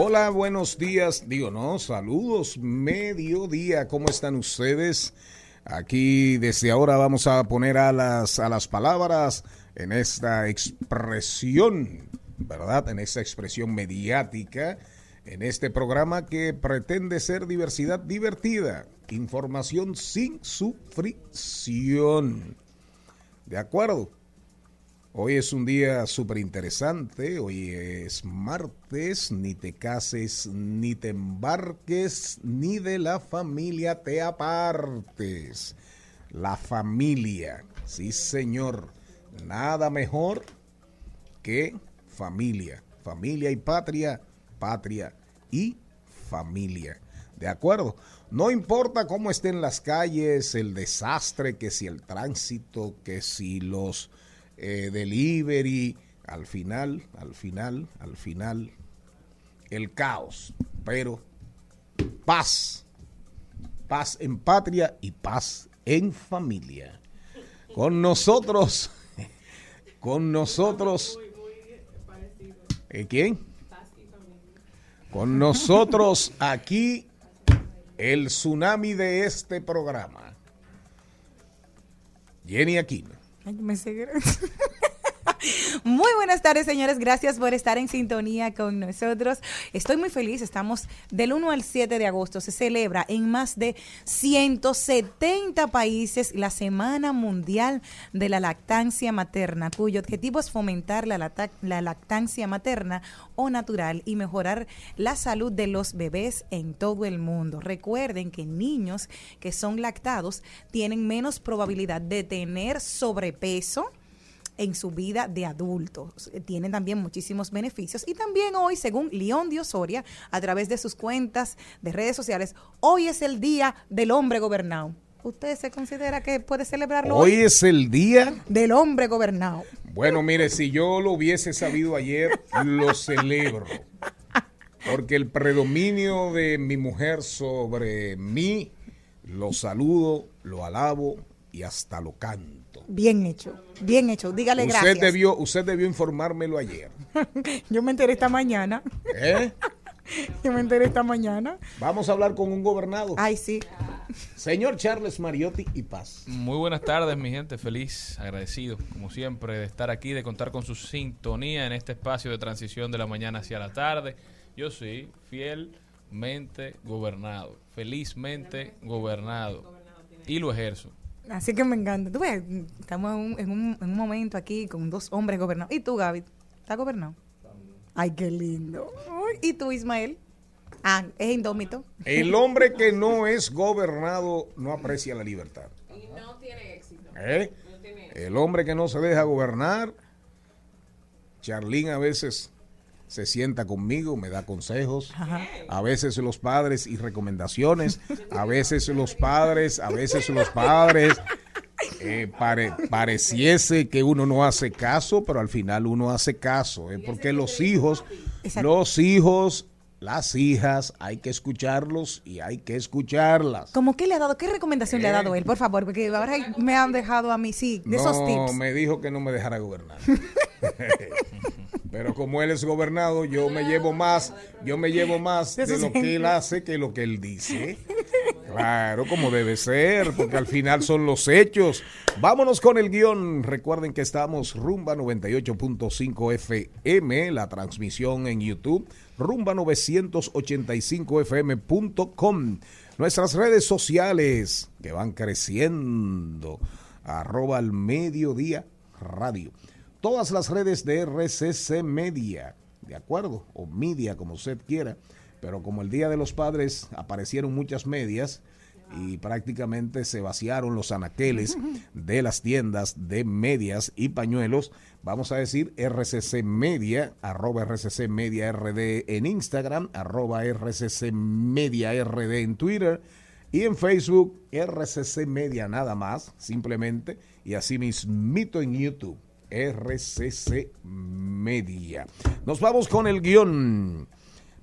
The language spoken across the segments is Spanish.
Hola, buenos días. Digo, no, saludos, mediodía. ¿Cómo están ustedes? Aquí desde ahora vamos a poner a las, a las palabras en esta expresión, ¿verdad? En esta expresión mediática, en este programa que pretende ser diversidad divertida, información sin sufrición. ¿De acuerdo? Hoy es un día súper interesante, hoy es martes, ni te cases, ni te embarques, ni de la familia te apartes. La familia, sí señor, nada mejor que familia, familia y patria, patria y familia. ¿De acuerdo? No importa cómo estén las calles, el desastre, que si el tránsito, que si los eh, delivery, al final, al final, al final, el caos, pero paz, paz en patria y paz en familia. Con nosotros, con nosotros, ¿eh, ¿quién? Con nosotros aquí el tsunami de este programa. Jenny Aquino. Ay, me sigue. Muy buenas tardes, señores. Gracias por estar en sintonía con nosotros. Estoy muy feliz. Estamos del 1 al 7 de agosto. Se celebra en más de 170 países la Semana Mundial de la Lactancia Materna, cuyo objetivo es fomentar la, la lactancia materna o natural y mejorar la salud de los bebés en todo el mundo. Recuerden que niños que son lactados tienen menos probabilidad de tener sobrepeso en su vida de adultos. Tienen también muchísimos beneficios. Y también hoy, según León de Osoria, a través de sus cuentas de redes sociales, hoy es el Día del Hombre Gobernado. ¿Usted se considera que puede celebrarlo Hoy es el día Del Hombre Gobernado. Bueno, mire, si yo lo hubiese sabido ayer, lo celebro. Porque el predominio de mi mujer sobre mí, lo saludo, lo alabo y hasta lo canto. Bien hecho, bien hecho. Dígale Usted gracias. debió, usted debió informármelo ayer. Yo me enteré esta mañana. ¿eh? Yo me enteré esta mañana. Vamos a hablar con un gobernado. Ay, sí. Señor Charles Mariotti y Paz. Muy buenas tardes, mi gente. Feliz, agradecido, como siempre, de estar aquí, de contar con su sintonía en este espacio de transición de la mañana hacia la tarde. Yo sí, fielmente gobernado, felizmente gobernado. Y lo ejerzo. Así que me encanta. Tú ves, estamos en un, en un- en un momento aquí con dos hombres gobernados. ¿Y tú, Gaby? ¿Estás gobernado? Ay, qué lindo. ¿Y tú, Ismael? Ah, es indómito. El hombre que no es gobernado no aprecia la libertad. Y no tiene éxito. ¿Eh? No tiene éxito. El hombre que no se deja gobernar, Charlín a veces se sienta conmigo, me da consejos. A veces los padres y recomendaciones. A veces los padres, a veces los padres. eh, pare- pareciese que uno no hace caso, pero al final uno hace caso, eh, porque los hijos, los hijos, las hijas, hay que escucharlos y hay que escucharlas. ¿Cómo qué le ha dado? ¿Qué recomendación le ha Eh. dado él? Por favor, porque ahora me han dejado a mí, sí, de esos no, tips. me dijo que no me dejara gobernar. Pero como él es gobernado, yo me llevo más, yo me llevo más De lo que él hace que lo que él dice. Claro, como debe ser, porque al final son los hechos. Vámonos con el guion. Recuerden que estamos rumba 98.5 FM, la transmisión en YouTube, rumba 985fm.com. Nuestras redes sociales que van creciendo, arroba al mediodía radio. Todas las redes de RCC Media, ¿de acuerdo? O media, como usted quiera. Pero como el Día de los Padres aparecieron muchas medias y prácticamente se vaciaron los anaqueles de las tiendas de medias y pañuelos, vamos a decir RCC Media, arroba RCC Media RD en Instagram, arroba RCC Media RD en Twitter y en Facebook RCC Media nada más, simplemente, y así mismito en YouTube. RCC Media. Nos vamos con el guion.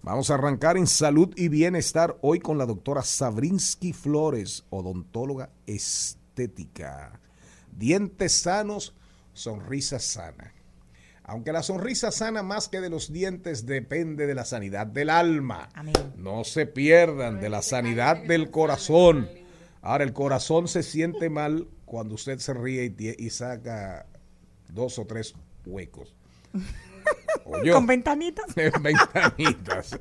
Vamos a arrancar en salud y bienestar hoy con la doctora Sabrinsky Flores, odontóloga estética. Dientes sanos, sonrisa sana. Aunque la sonrisa sana más que de los dientes depende de la sanidad del alma. Amén. No se pierdan de la sanidad del corazón. Ahora, el corazón se siente mal cuando usted se ríe y, y saca dos o tres huecos. Con ventanitas. ventanitas.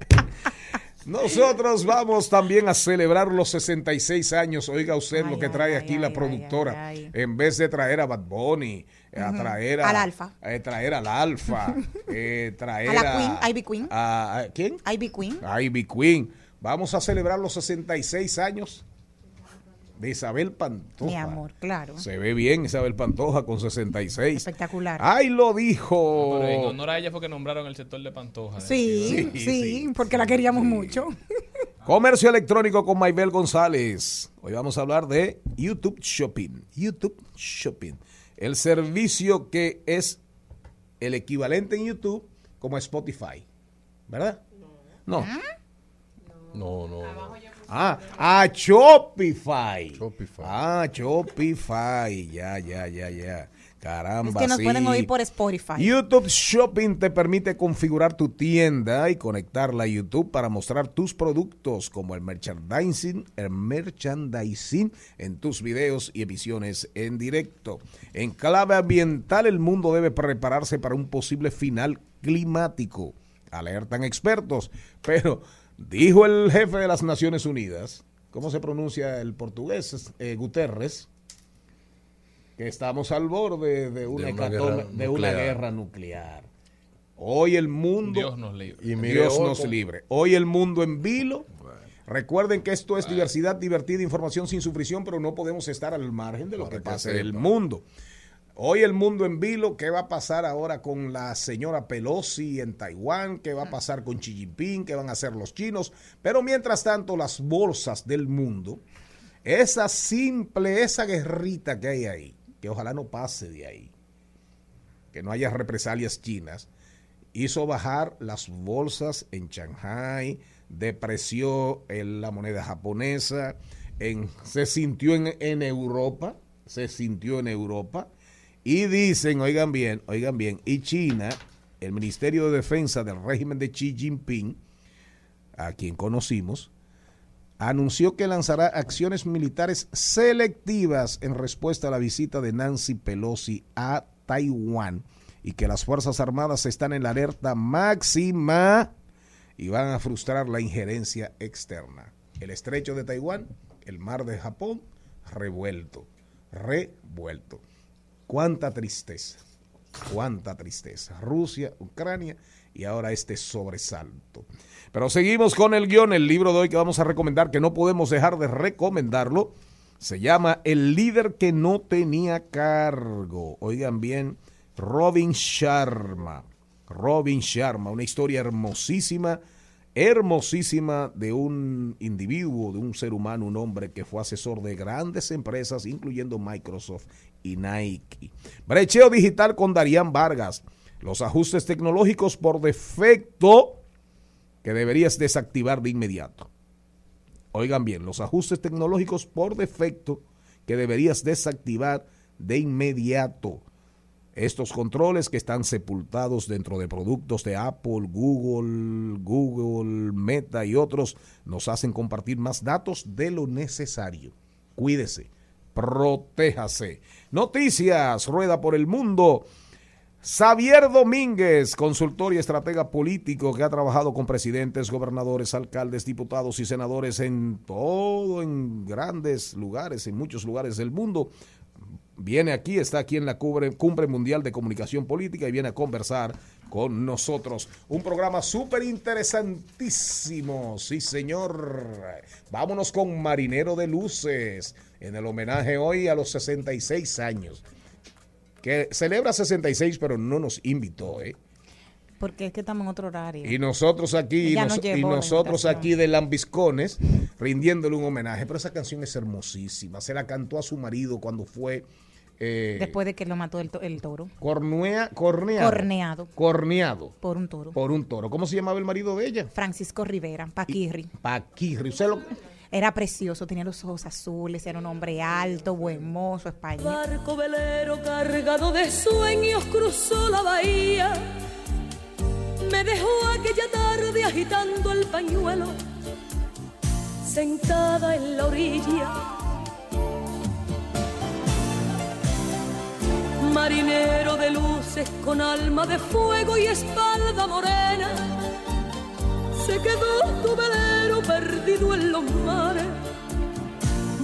Nosotros vamos también a celebrar los 66 años. Oiga usted Ay, lo que trae ay, aquí ay, la productora. En vez de traer a Bad Bunny, a traer a, Al Alfa. eh, traer al Alfa, eh, traer A la Queen, Ivy Queen. a- ¿Quién? Ivy Queen. Ivy Queen. Vamos a celebrar los 66 años de Isabel Pantoja. Mi amor, claro. Se ve bien Isabel Pantoja con 66. Espectacular. ¡Ay, lo dijo! Pero en honor a ella fue que nombraron el sector de Pantoja. ¿eh? Sí, Sí, sí, sí, porque la queríamos mucho. Comercio electrónico con Maybel González. Hoy vamos a hablar de YouTube Shopping. YouTube Shopping. El servicio que es el equivalente en YouTube como Spotify. ¿Verdad? No. No, no. Ah, ah, Shopify. Shopify. Ah, Shopify. Ya, ya, ya, ya. Caramba. Es que nos sí. pueden oír por Spotify. YouTube Shopping te permite configurar tu tienda y conectarla a YouTube para mostrar tus productos como el merchandising, el merchandising en tus videos y emisiones en directo. En clave ambiental, el mundo debe prepararse para un posible final climático. Alertan expertos, pero dijo el jefe de las Naciones Unidas, ¿cómo se pronuncia el portugués? Eh, Guterres que estamos al borde de una, guerra de una nuclear. guerra nuclear. Hoy el mundo, Dios nos libre. Y mire, Dios hoy nos con- libre. Hoy el mundo en vilo. Recuerden que esto es diversidad divertida, información sin sufrición, pero no podemos estar al margen de lo que que pasa en el mundo. Hoy el mundo en vilo, ¿qué va a pasar ahora con la señora Pelosi en Taiwán? ¿Qué va a pasar con Xi Jinping? ¿Qué van a hacer los chinos? Pero mientras tanto, las bolsas del mundo, esa simple, esa guerrita que hay ahí, que ojalá no pase de ahí, que no haya represalias chinas, hizo bajar las bolsas en Shanghai, depreció en la moneda japonesa, en, se sintió en, en Europa, se sintió en Europa, y dicen, oigan bien, oigan bien, y China, el Ministerio de Defensa del régimen de Xi Jinping, a quien conocimos, anunció que lanzará acciones militares selectivas en respuesta a la visita de Nancy Pelosi a Taiwán y que las Fuerzas Armadas están en la alerta máxima y van a frustrar la injerencia externa. El estrecho de Taiwán, el mar de Japón, revuelto, revuelto. Cuánta tristeza, cuánta tristeza. Rusia, Ucrania y ahora este sobresalto. Pero seguimos con el guion, el libro de hoy que vamos a recomendar, que no podemos dejar de recomendarlo. Se llama El líder que no tenía cargo. Oigan bien, Robin Sharma. Robin Sharma, una historia hermosísima, hermosísima de un individuo, de un ser humano, un hombre que fue asesor de grandes empresas, incluyendo Microsoft y Nike. Brecheo digital con Darían Vargas. Los ajustes tecnológicos por defecto que deberías desactivar de inmediato. Oigan bien, los ajustes tecnológicos por defecto que deberías desactivar de inmediato. Estos controles que están sepultados dentro de productos de Apple, Google, Google, Meta y otros nos hacen compartir más datos de lo necesario. Cuídese, protéjase. Noticias, rueda por el mundo. Xavier Domínguez, consultor y estratega político que ha trabajado con presidentes, gobernadores, alcaldes, diputados y senadores en todo, en grandes lugares, en muchos lugares del mundo. Viene aquí, está aquí en la Cumbre, Mundial de Comunicación Política y viene a conversar con nosotros. Un programa súper interesantísimo, sí señor. Vámonos con Marinero de Luces, en el homenaje hoy a los 66 años que celebra 66, pero no nos invitó, ¿eh? Porque es que estamos en otro horario. Y nosotros aquí, y, nos- nosotros aquí de Lambiscones, rindiéndole un homenaje. Pero esa canción es hermosísima. Se la cantó a su marido cuando fue eh, Después de que lo mató el, to- el toro. cornea, corneado. Corneado. Corneado Por un toro. por un toro. ¿Cómo se llamaba el marido de ella? Francisco Rivera, Paquirri. Paquirri. ¿Usted lo- Era precioso, tenía los ojos azules, era un hombre alto, buen mozo, español. Barco velero cargado de sueños cruzó la bahía. Me dejó aquella tarde agitando el pañuelo, sentada en la orilla. Marinero de luces con alma de fuego y espalda morena, se quedó tu velero perdido en los mares,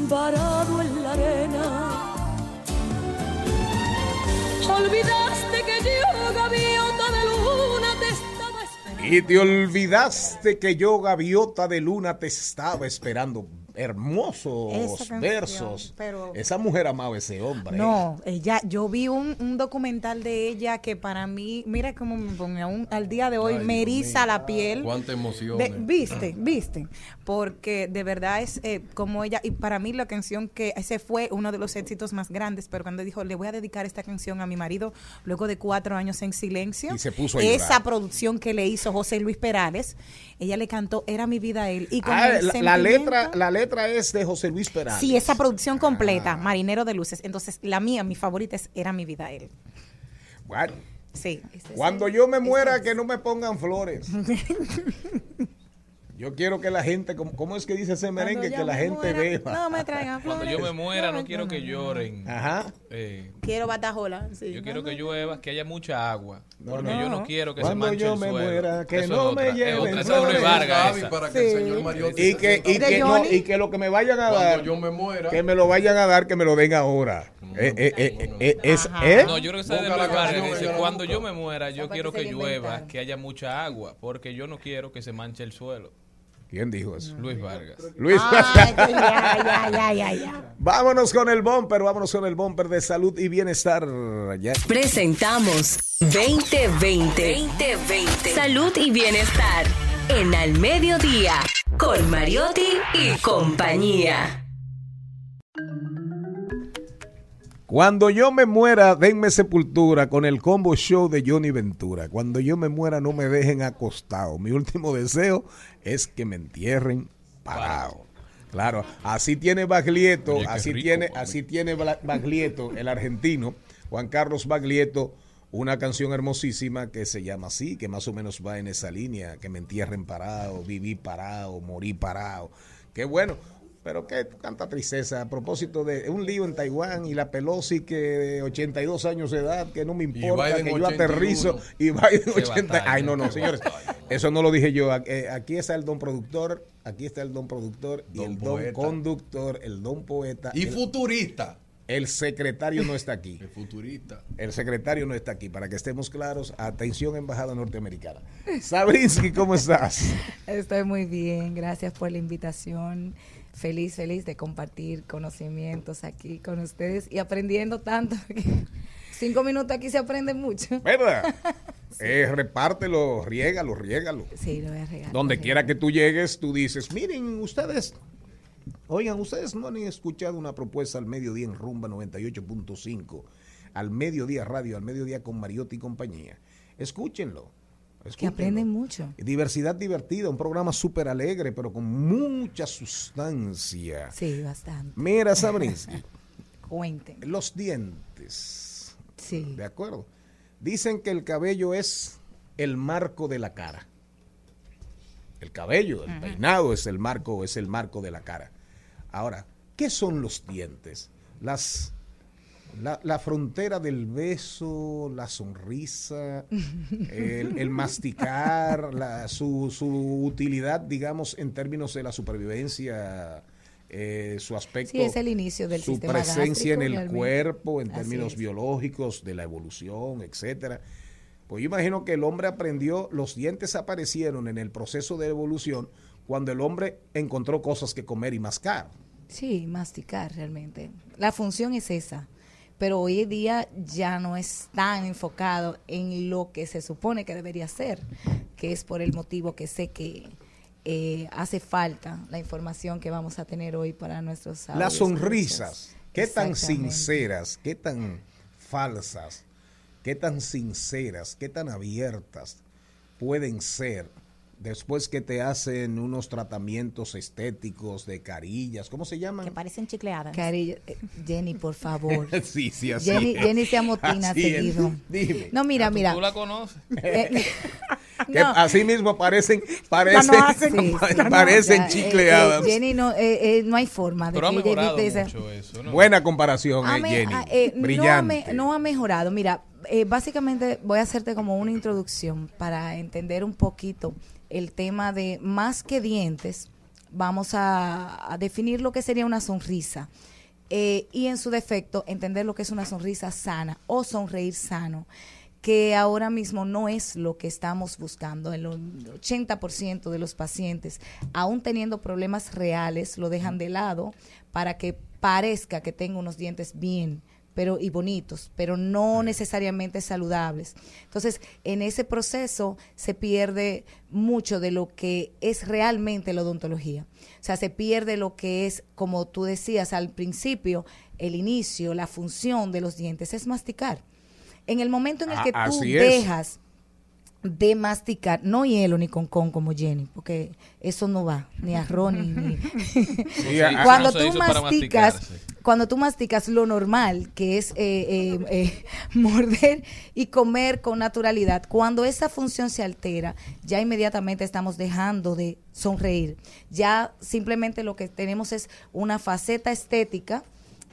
varado en la arena. Olvidaste que yo, gaviota de luna, te estaba esperando. Y te olvidaste que yo, gaviota de luna, te estaba esperando. Hermosos canción, versos. pero- Esa mujer amaba a ese hombre. No, ella, yo vi un, un documental de ella que para mí, mira cómo me pone aún al día de hoy, Ay, me eriza la piel. Cuánta emoción. De- viste, viste, porque de verdad es eh, como ella, y para mí la canción que ese fue uno de los éxitos más grandes, pero cuando dijo, le voy a dedicar esta canción a mi marido luego de cuatro años en silencio, Y se puso a esa producción que le hizo José Luis Perales, ella le cantó, era mi vida a él, y con Ah, el la, la letra, la letra es de José Luis Perales. Sí, esa producción completa, Ah. Marinero de Luces. Entonces, la mía, mi favorita es Era mi vida él. Bueno, Sí. cuando yo me muera, que no me pongan flores. Yo quiero que la gente, ¿cómo, cómo es que dice ese merengue? Que la gente beba. No me traigan Cuando flores. yo me muera, no quiero que lloren. Ajá. Eh, Quiero batajola. sí. yo quiero que llueva, que haya mucha agua. Porque no. yo no quiero que Cuando se manche yo el me suelo. muera, que Eso es no me otra, es lleven otra, es Vargas, esa. para que Sí. el señor Mariotti Y que, y, que, no, y que lo que me vayan a dar, cuando yo me muera, que me lo vayan a dar, que me lo den ahora. Eh, eh, eh, eh, es. ¿eh? No, yo creo que esa es de Vargas, que dice, cuando yo me muera, yo quiero que llueva, que haya mucha agua, porque yo no quiero que se manche el suelo. ¿Quién dijo eso? Luis Vargas. Luis. Ay, ya, ya, ya, ya, ya. vámonos con el bumper, vámonos con el bumper de salud y bienestar. Ya. Presentamos 2020. 2020. Salud y bienestar. En Al Mediodía. Con Mariotti y compañía. Cuando yo me muera, denme sepultura con el combo show de Johnny Ventura. Cuando yo me muera, no me dejen acostado. Mi último deseo es que me entierren parado. Claro, así tiene Baglietto, Oye, así rico, tiene, hombre. así tiene Baglietto, el argentino, Juan Carlos Baglietto, una canción hermosísima que se llama así, que más o menos va en esa línea, que me entierren parado, viví parado, morí parado. Qué bueno. Pero qué tanta tristeza. A propósito de un lío en Taiwán y la Pelosi que de 82 años de edad, que no me importa, que yo 81. aterrizo y Biden Qué 80. batalla. Ay, no, no, señores. Eso no lo dije yo. Eh, Aquí está el don productor, aquí está el don productor y Don el don conductor, el don poeta. y el, futurista. el secretario no está aquí. El futurista. El secretario no está aquí. Para que estemos claros, atención, embajada norteamericana. Sabrinsky, ¿cómo estás? Estoy muy bien, gracias por la invitación. Feliz, feliz de compartir conocimientos aquí con ustedes y aprendiendo tanto. cinco minutos aquí se aprende mucho. ¿Verdad? Eh, repártelo, riégalo, riégalo. Sí, lo voy a regalar. Donde quiera que tú llegues, tú dices, miren, ustedes, oigan, ustedes no han escuchado una propuesta al mediodía en Rumba 98.5, al mediodía radio, al mediodía con Mariotti y compañía. Escúchenlo. Que escúchenlo. aprenden mucho. Diversidad divertida, un programa súper alegre, pero con mucha sustancia. Sí, bastante. Mira, Sabrinsky, Cuenten. los dientes. Sí. ¿De acuerdo? Dicen que el cabello es el marco de la cara. El cabello, el peinado es el marco, es el marco de la cara. Ahora, ¿qué son los dientes? Las la, la frontera del beso, la sonrisa, el, el masticar, la- su, su utilidad, digamos, en términos de la supervivencia, eh, su aspecto, Sí, es el inicio del su sistema presencia en el realmente. cuerpo, en Así términos es. biológicos, de la evolución, etcétera. Pues yo imagino que el hombre aprendió, los dientes aparecieron en el proceso de evolución cuando el hombre encontró cosas que comer y mascar. Sí, masticar realmente. La función es esa. Pero hoy en día ya no es tan enfocado en lo que se supone que debería ser, que es por el motivo que sé que eh, hace falta la información que vamos a tener hoy para nuestros Las sonrisas, qué tan sinceras, qué tan falsas, qué tan sinceras, qué tan abiertas pueden ser después que te hacen unos tratamientos estéticos de carillas, ¿cómo se llaman? Que parecen chicleadas. Cari- eh, Jenny, por favor. sí, sí, así Jenny, es. Jenny se amotina Así es. seguido. Dime. No, mira, ¿Tú- mira. ¿Tú la conoces? Eh, Que no. así mismo parecen, parecen, no hacen, Sí, sí, no, parecen eh, chicleadas. eh, Jenny, no, eh, eh, no hay forma de Pero ha que mejorado Jenny te- mucho eso, ¿no? Buena comparación, Ha eh, me- Jenny. ah, no, ha Brillante. me- no ha mejorado. Mira, eh, básicamente voy a hacerte como una introducción para entender un poquito el tema de más que dientes, vamos a, definir lo que sería una sonrisa. Eh, y en su defecto, entender lo que es una sonrisa sana o sonreír sano, que ahora mismo no es lo que estamos buscando. El 80% de los pacientes, aún teniendo problemas reales, lo dejan de lado para que parezca que tenga unos dientes bien pero y bonitos, pero no necesariamente saludables. Entonces, en ese proceso se pierde mucho de lo que es realmente la odontología. O sea, se pierde lo que es, como tú decías al principio, el inicio, la función de los dientes es masticar. En el momento en el Ah, que tú dejas de masticar, no hielo ni con con como Jenny, porque eso no va, ni arroz ni... ni- Sí, a- a- cuando tú masticas, cuando tú masticas lo normal, que es eh, eh, eh, morder y comer con naturalidad, cuando esa función se altera, ya inmediatamente estamos dejando de sonreír. Ya simplemente lo que tenemos es una faceta estética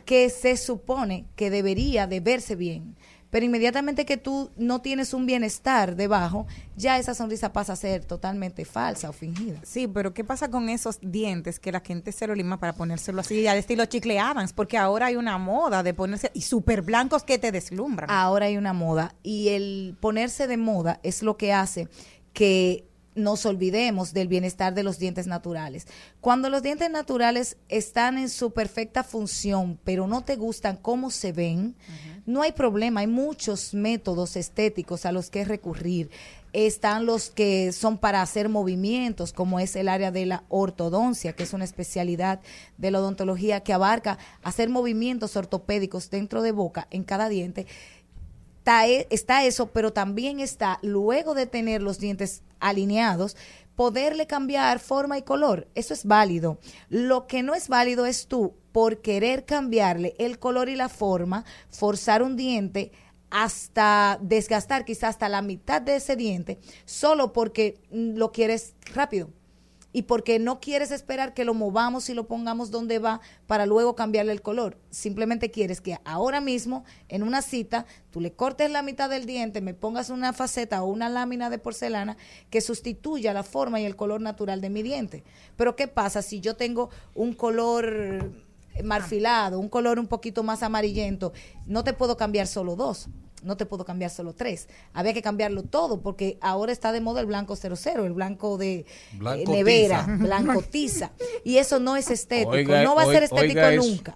que se supone que debería de verse bien. Pero inmediatamente que tú no tienes un bienestar debajo, ya esa sonrisa pasa a ser totalmente falsa o fingida. Sí, pero ¿qué pasa con esos dientes que la gente se lo lima para ponérselo así al estilo chicle Adams? Porque ahora hay una moda de ponerse y súper blancos que te deslumbran. Ahora hay una moda y el ponerse de moda es lo que hace que nos olvidemos del bienestar de los dientes naturales. Cuando los dientes naturales están en su perfecta función, pero no te gustan cómo se ven, no hay problema. Hay muchos métodos estéticos a los que recurrir. Están los que son para hacer movimientos, como es el área de la ortodoncia, que es una especialidad de la odontología que abarca hacer movimientos ortopédicos dentro de boca en cada diente está, e- está eso, pero también está, luego de tener los dientes alineados, poderle cambiar forma y color. Eso es válido. Lo que no es válido es tú, por querer cambiarle el color y la forma, forzar un diente hasta desgastar quizás hasta la mitad de ese diente, solo porque mm, lo quieres rápido y porque no quieres esperar que lo movamos y lo pongamos donde va para luego cambiarle el color. Simplemente quieres que ahora mismo, en una cita, tú le cortes la mitad del diente, me pongas una faceta o una lámina de porcelana que sustituya la forma y el color natural de mi diente. Pero ¿qué pasa si yo tengo un color marfilado, un color un poquito más amarillento? No te puedo cambiar solo dos no te puedo cambiar solo tres. Había que cambiarlo todo porque ahora está de moda el blanco 00, el blanco de eh, nevera, tiza. blanco tiza. Y eso no es estético, Oiga, no va a ser estético oiga eso. nunca.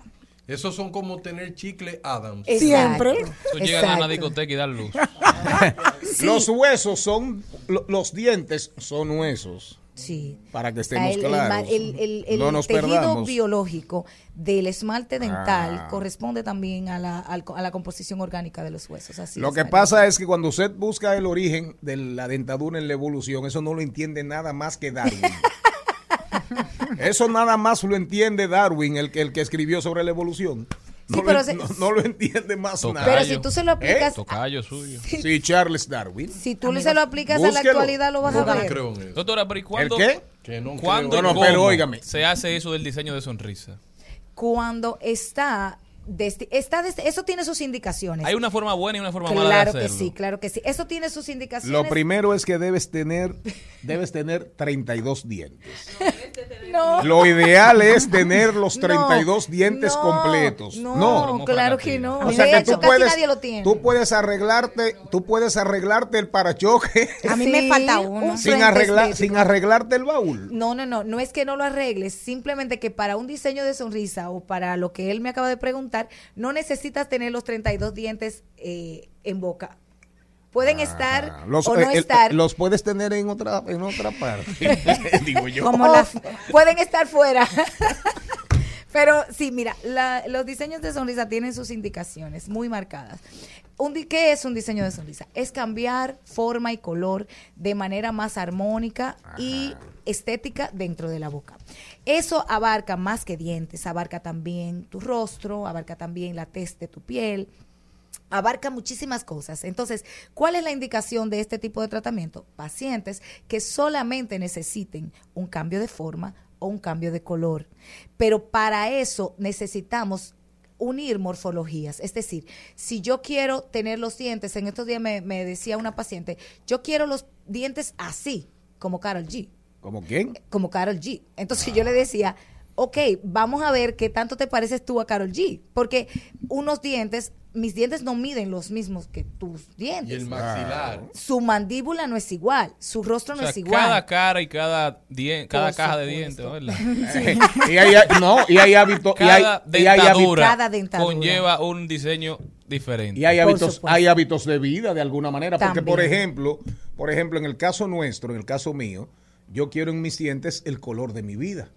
Esos son como tener chicle Adams. Exacto. Tú llegas a una discoteca y das luz. Sí. Los huesos son, lo- los dientes son huesos. Sí. Para que O estemos el, claros. el- el- el no nos tejido perdamos. biológico del esmalte dental Ah. corresponde también a la, a la composición orgánica de los huesos. Así Lo es, que María. pasa es que cuando usted busca el origen de la dentadura en la evolución, eso no lo entiende nada más que Darwin. eso nada más lo entiende Darwin, el que, el que escribió sobre la evolución. No, Sí, lo, pero en- se- no, no lo entiende más Tocayo. nada. Pero si tú se lo aplicas, Tocayo suyo. Sí, Charles Darwin. si tú se lo aplicas a la actualidad, lo vas a No ver. creo en eso. Doctora, pero ¿y cuándo, qué? Que no ¿cuándo pero óigame. se hace eso del diseño de sonrisa? Cuando está, está desti- eso tiene sus indicaciones. Hay una forma buena y una forma mala de Claro que hacerlo. sí, claro que sí. Eso tiene sus indicaciones. Lo primero es que debes tener, debes tener 32 dientes. no. Lo ideal es tener los No, 32 dientes no, completos. No, claro que no. O sea de que hecho, tú casi puedes, nadie lo tiene. tú puedes arreglarte, tú puedes arreglarte el parachoque A mí me falta uno. un sin arreglar, sin arreglarte el baúl. No, no, no, no es que no lo arregles, simplemente que para un diseño de sonrisa o para lo que él me acaba de preguntar, no necesitas tener los 32 dientes eh, en boca. Pueden estar Los, o no eh, el- estar, los puedes tener en otra, en otra parte. Digo yo. Como o la- pueden estar fuera. Pero sí, mira, la- los diseños de sonrisa tienen sus indicaciones muy marcadas. Un, ¿Qué es un diseño de sonrisa? Es cambiar forma y color de manera más armónica y estética dentro de la boca. Eso abarca más que dientes, abarca también tu rostro, abarca también la tez de tu piel, abarca muchísimas cosas. Entonces, ¿cuál es la indicación de este tipo de tratamiento? Pacientes que solamente necesiten un cambio de forma o un cambio de color. Pero para eso necesitamos unir morfologías. Es decir, si yo quiero tener los dientes, en estos días me, me decía una paciente, yo quiero los dientes así, como Carol G ¿Como quién? como Carol G. Entonces yo le decía, ok, vamos a ver qué tanto te pareces tú a Carol G. Porque unos dientes, mis dientes no miden los mismos que tus Y dientes. el maxilar. Su mandíbula no es igual, su rostro O no es igual. cada cara y cada, dien- cada caja de dientes, ¿verdad? y hay, no, y hay hábitos, y hay, Cada y hay dentadura, Cada dentadura. conlleva un diseño diferente. y hay hábitos, supuesto. hay hábitos de vida de alguna manera. Porque, por ejemplo, por ejemplo, en el caso nuestro, en el caso mío, yo quiero en mis dientes el color de mi vida.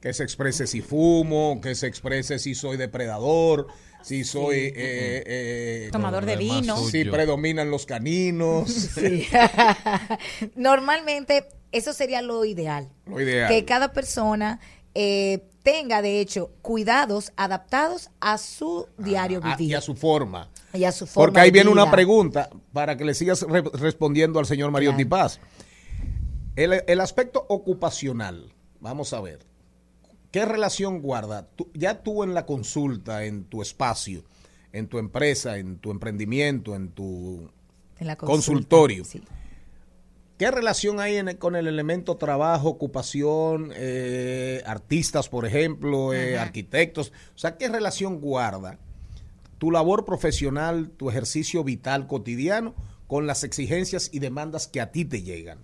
Que se exprese si fumo, que se exprese si soy depredador, si soy eh, eh, Tomador de vino. si predominan los caninos. Sí. Normalmente eso sería lo ideal. Lo ideal. Que cada persona eh, tenga, de hecho, cuidados adaptados a su diario Ah, vivir y a su forma. y a su forma Porque ahí viene una pregunta para que le sigas re- respondiendo al señor Mario Claro. Paz. El, el aspecto ocupacional, vamos a ver, ¿qué relación guarda? Tú- ya tú en la consulta, en tu espacio, en tu empresa, en tu emprendimiento, en tu... En la consulta, Consultorio. sí. ¿Qué relación hay en el- con el elemento trabajo, ocupación, eh, artistas, por ejemplo, eh, arquitectos? O sea, ¿qué relación guarda tu labor profesional, tu ejercicio vital cotidiano con las exigencias y demandas que a ti te llegan?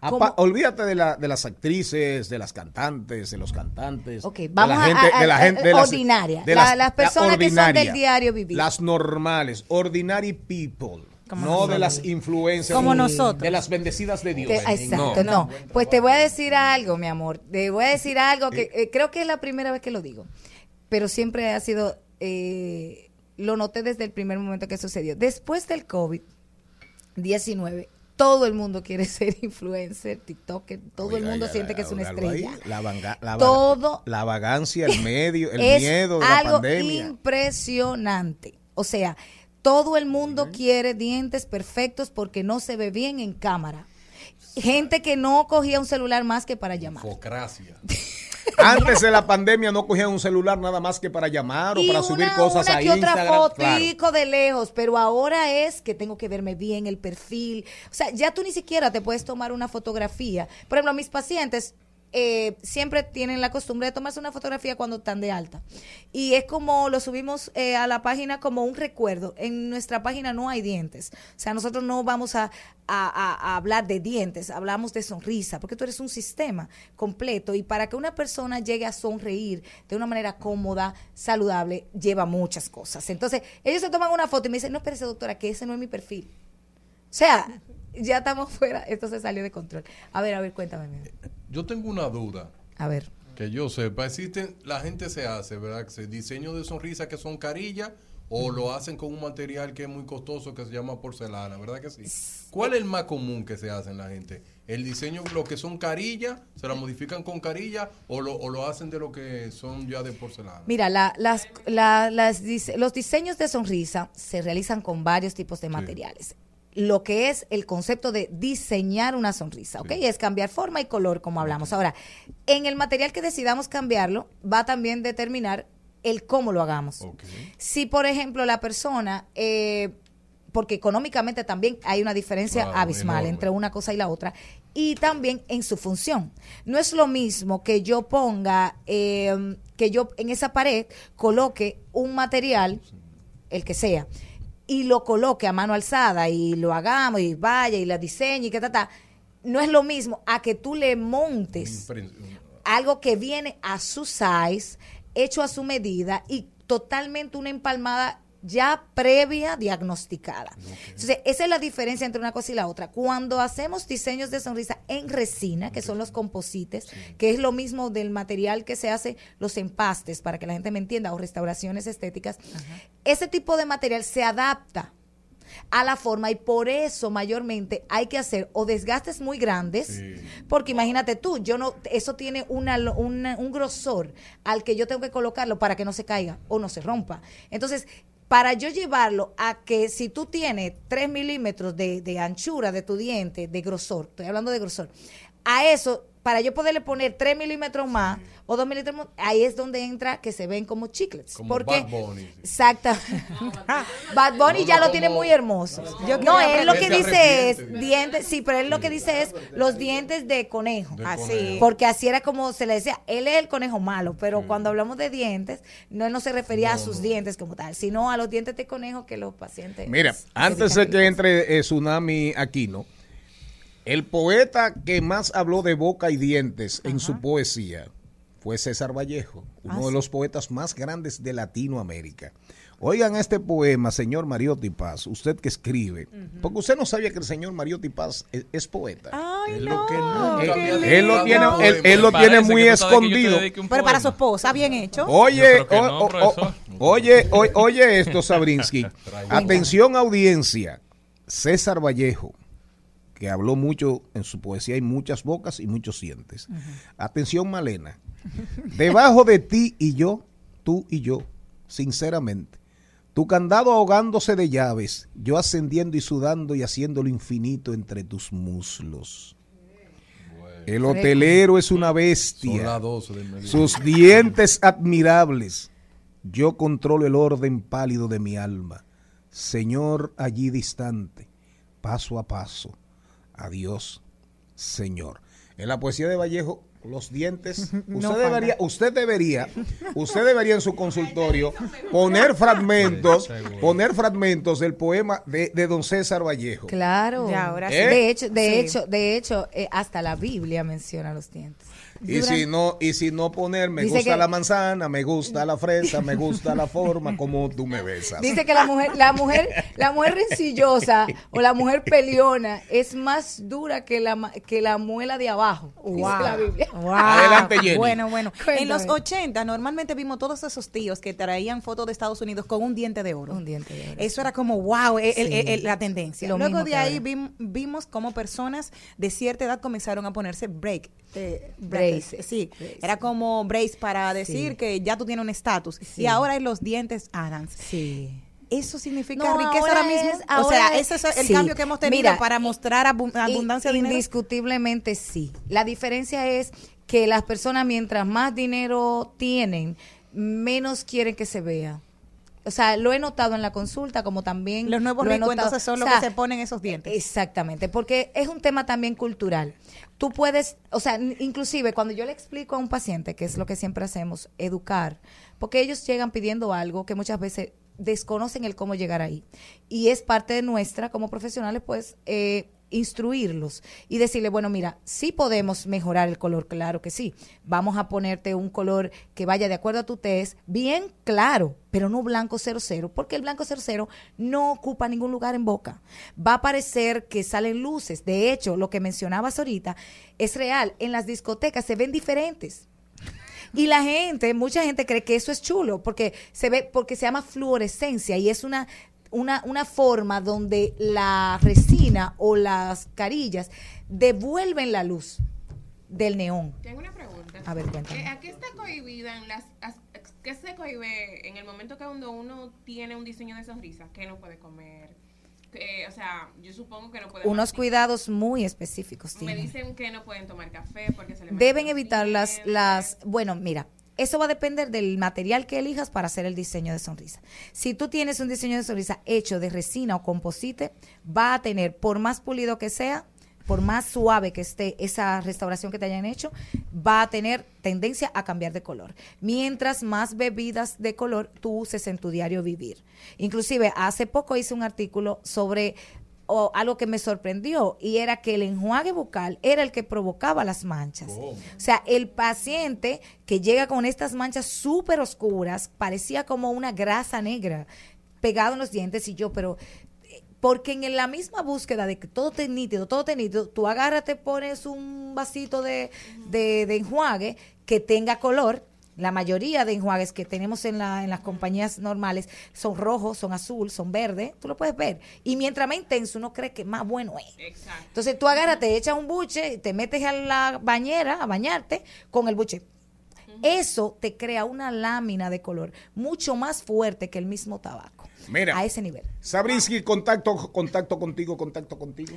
Olvídate de, la- de las actrices, de las cantantes, de los cantantes. Ok, de vamos la a- gente, a- de la a- gente de las- ordinaria. de La- las personas que son del diario vivir. Las normales, ordinary people. Como no nosotros. de las influencias. Como nosotros. De las bendecidas de Dios. Exacto, No. no. Pues te voy a decir algo, mi amor. Te voy a decir algo que eh, creo que es la primera vez que lo digo, pero siempre ha sido, eh, lo noté desde el primer momento que sucedió. Después del COVID-19, todo el mundo quiere ser influencer, TikToker, todo el mundo ya, siente que es una ahí, estrella. La, vanga- la, Todo- la vagancia, el medio, el es miedo de la algo pandemia. impresionante. O sea, todo el mundo quiere dientes perfectos porque no se ve bien en cámara. Gente que no cogía un celular más que para llamar. Focracia. Antes de la pandemia no cogían un celular nada más que para llamar o y para subir una, cosas una a que otra Instagram. fotico de lejos, pero ahora es que tengo que verme bien el perfil. O sea, ya tú ni siquiera te puedes tomar una fotografía. Por ejemplo, mis pacientes eh, siempre tienen la costumbre de tomarse una fotografía cuando están de alta. Y es como lo subimos eh, a la página como un recuerdo. En nuestra página no hay dientes. O sea, nosotros no vamos a, a- hablar de dientes, hablamos de sonrisa, porque tú eres un sistema completo. Y para que una persona llegue a sonreír de una manera cómoda, saludable, lleva muchas cosas. Entonces, ellos se toman una foto y me dicen, no, espérese, doctora, que ese no es mi perfil. O sea, ya estamos fuera, esto se salió de control. A ver, a ver, cuéntame. Yo tengo una duda. A ver. Que yo sepa, existen, la gente se hace, ¿verdad? Que se diseño de sonrisa que son carillas o lo hacen con un material que es muy costoso que se llama porcelana, ¿verdad que sí? ¿Cuál es el más común que se hace en la gente? ¿El diseño, lo que son carillas, se la modifican con carilla o lo, o lo hacen de lo que son ya de porcelana? Mira, la- las, la- las los diseños de sonrisa se realizan con varios tipos de materiales. Lo que es el concepto de diseñar una sonrisa, ¿ok? Es cambiar forma y color, como hablamos. Ahora, en el material que decidamos cambiarlo, va a también determinar el cómo lo hagamos. Si, por ejemplo, la persona, eh, porque económicamente también hay una diferencia abismal enorme. entre una cosa y la otra, y también en su función. No es lo mismo que yo ponga, eh, que yo en esa pared coloque un material, el que sea, y lo coloque a mano alzada y lo hagamos y vaya y la diseñe y que ta, ta. No es lo mismo a que tú le montes algo que viene a su size, hecho a su medida y totalmente una empalmada ya previa diagnosticada. Entonces, esa es la diferencia entre una cosa y la otra. Cuando hacemos diseños de sonrisa en resina, que son los composites, que es lo mismo del material que se hace los empastes, para que la gente me entienda, o restauraciones estéticas, ese tipo de material se adapta a la forma y por eso mayormente hay que hacer o desgastes muy grandes porque imagínate tú yo no eso tiene una, una- un grosor al que yo tengo que colocarlo para que no se caiga o no se rompa. Entonces para yo llevarlo a que si tú tienes 3 milímetros de, de anchura de tu diente de grosor estoy hablando de grosor a eso para yo poderle poner 3 milímetros más o 2 milímetros más, ahí es donde entra que se ven como chiclets Como porque Bad Bunny. Exacto. Bad Bunny No, ya no, lo tiene muy hermoso. Yo no, él lo que dice es dientes, sí, pero él lo que dice es los dientes de conejo. De Así. conejo. Porque así era como se le decía, él es el conejo malo, pero cuando hablamos de dientes, no, él no se refería a sus dientes como tal, sino a los dientes de conejo que los pacientes. Mira, antes de que entre eh, Tsunami Aquino, el poeta que más habló de boca y dientes en su poesía fue César Vallejo, uno de los poetas más grandes de Latinoamérica. Oigan este poema, señor Mariotti Paz, usted que escribe, porque usted no sabía que el señor Mariotti Paz es, es poeta. Ay, Es no. lo que nunca Él, lo tiene, él, lo tiene muy escondido. Pero para su esposa, bien hecho. Oye, Yo creo que o- no, o- o- profesor. oye, oye, oye esto, Sabrinsky. Atención audiencia. César Vallejo, que habló mucho en su poesía, hay muchas bocas y muchos dientes. Atención, Malena. Debajo de ti y yo, tú y yo, sinceramente. Tu candado ahogándose de llaves, yo ascendiendo y sudando y haciendo lo infinito entre tus muslos. El hotelero es una bestia. Son las 12 del mediodía. Sus dientes admirables. Yo controlo el orden pálido de mi alma. Señor allí distante, paso a paso. Adiós, Señor. En la poesía de Vallejo, los dientes, usted No debería, usted debería, usted debería en su consultorio poner fragmentos, poner fragmentos del poema de, de don César Vallejo. Claro. Ya, ahora sí. De hecho, de Sí. hecho, de hecho, eh, hasta la Biblia menciona los dientes. Y si no, y si no poner, me Dice gusta que- la manzana, me gusta la fresa, me gusta la forma como tú me besas. Dice que la mujer, la mujer, la mujer rencillosa o la mujer peleona es más dura que la que la muela de abajo. Dice la Biblia. Wow. Adelante, Jenny. Bueno, bueno. Cuéntame. En los 80 normalmente vimos todos esos tíos que traían fotos de Estados Unidos con un diente de oro. Un diente de oro. Eso era como wow, el- el- Sí. el- la tendencia. Lo Luego mismo de ahí vim- vimos cómo personas de cierta edad comenzaron a ponerse break. Eh, Braces. Sí, Braces. era como brace para decir Sí. que ya tú tienes un estatus. Sí. Y ahora hay los dientes Adams. Sí. ¿Eso significa No, riqueza ahora ahora mismo? es- o ahora sea, es- ese es el sí. cambio que hemos tenido Mira, para mostrar abu- abundancia de dinero. Indiscutiblemente sí. La diferencia es que las personas mientras más dinero tienen, menos quieren que se vea. o sea, lo he notado en la consulta, como también Los nuevos lo ricos entonces son o los sea, que se ponen esos dientes. Exactamente, porque es un tema también cultural. Tú puedes, o sea, inclusive cuando yo le explico a un paciente, que es lo que siempre hacemos, educar, porque ellos llegan pidiendo algo que muchas veces desconocen el cómo llegar ahí. Y es parte de nuestra, como profesionales, pues, eh, instruirlos y decirle, bueno, mira, sí podemos mejorar el color, claro que sí. Vamos a ponerte un color que vaya de acuerdo a tu test, bien claro, pero no blanco 00, porque el blanco 00 no ocupa ningún lugar en boca. Va a parecer que salen luces. De hecho, lo que mencionabas ahorita es real. En las discotecas se ven diferentes. Y la gente, mucha gente cree que eso es chulo porque se ve, porque se llama fluorescencia y es una, una, una forma donde la resina o las carillas devuelven la luz del neón. Tengo una pregunta. A ver, cuéntame. Eh, ¿A qué está cohibida en las... as- ¿Qué se cohibe en el momento que cuando uno tiene un diseño de sonrisa? ¿Qué no puede comer? Que, o sea, yo supongo que no puede... Unos cuidados muy específicos Me tienen. dicen que no pueden tomar café porque se le meten Deben evitar las, las, bueno, mira, eso va a depender del material que elijas para hacer el diseño de sonrisa. Si tú tienes un diseño de sonrisa hecho de resina o composite, va a tener, por más pulido que sea, por más suave que esté esa restauración que te hayan hecho, va a tener tendencia a cambiar de color. Mientras más bebidas de color tú uses en tu diario vivir. Inclusive, hace poco hice un artículo sobre o algo que me sorprendió y era que el enjuague bucal era el que provocaba las manchas. O sea, el paciente que llega con estas manchas súper oscuras parecía como una grasa negra pegado en los dientes y yo, pero eh, porque en la misma búsqueda de que todo esté nítido, todo esté nítido, tú agarras, te pones un vasito de, de, de enjuague que tenga color. La mayoría de enjuagues que tenemos en, la, en las compañías normales son rojos, son azul, son verde, tú lo puedes ver. Y mientras más intenso, uno cree que más bueno es. Exacto. Entonces tú agarras, te echas un buche, te metes a la bañera a bañarte con el buche. Eso te crea una lámina de color mucho más fuerte que el mismo tabaco. Mira. A ese nivel. Sabrinsky, contacto, contacto contigo, contacto contigo.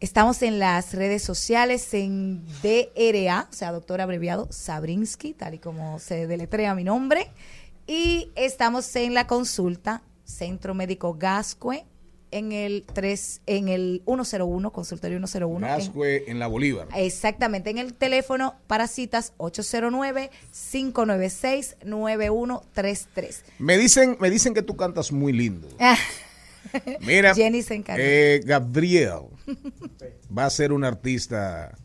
Estamos en las redes sociales en DRA, o sea, doctor abreviado Sabrinsky, tal y como se deletrea mi nombre. Y estamos en la consulta Centro Médico Gascue en el 3 en el 101, consultorio 101. en- Gascue en la Bolívar. Exactamente, en el teléfono para citas 809-596-9133. Me dicen, me dicen que tú cantas muy lindo. Mira, Jenny se encarga. eh, Gabriel va a ser un artista,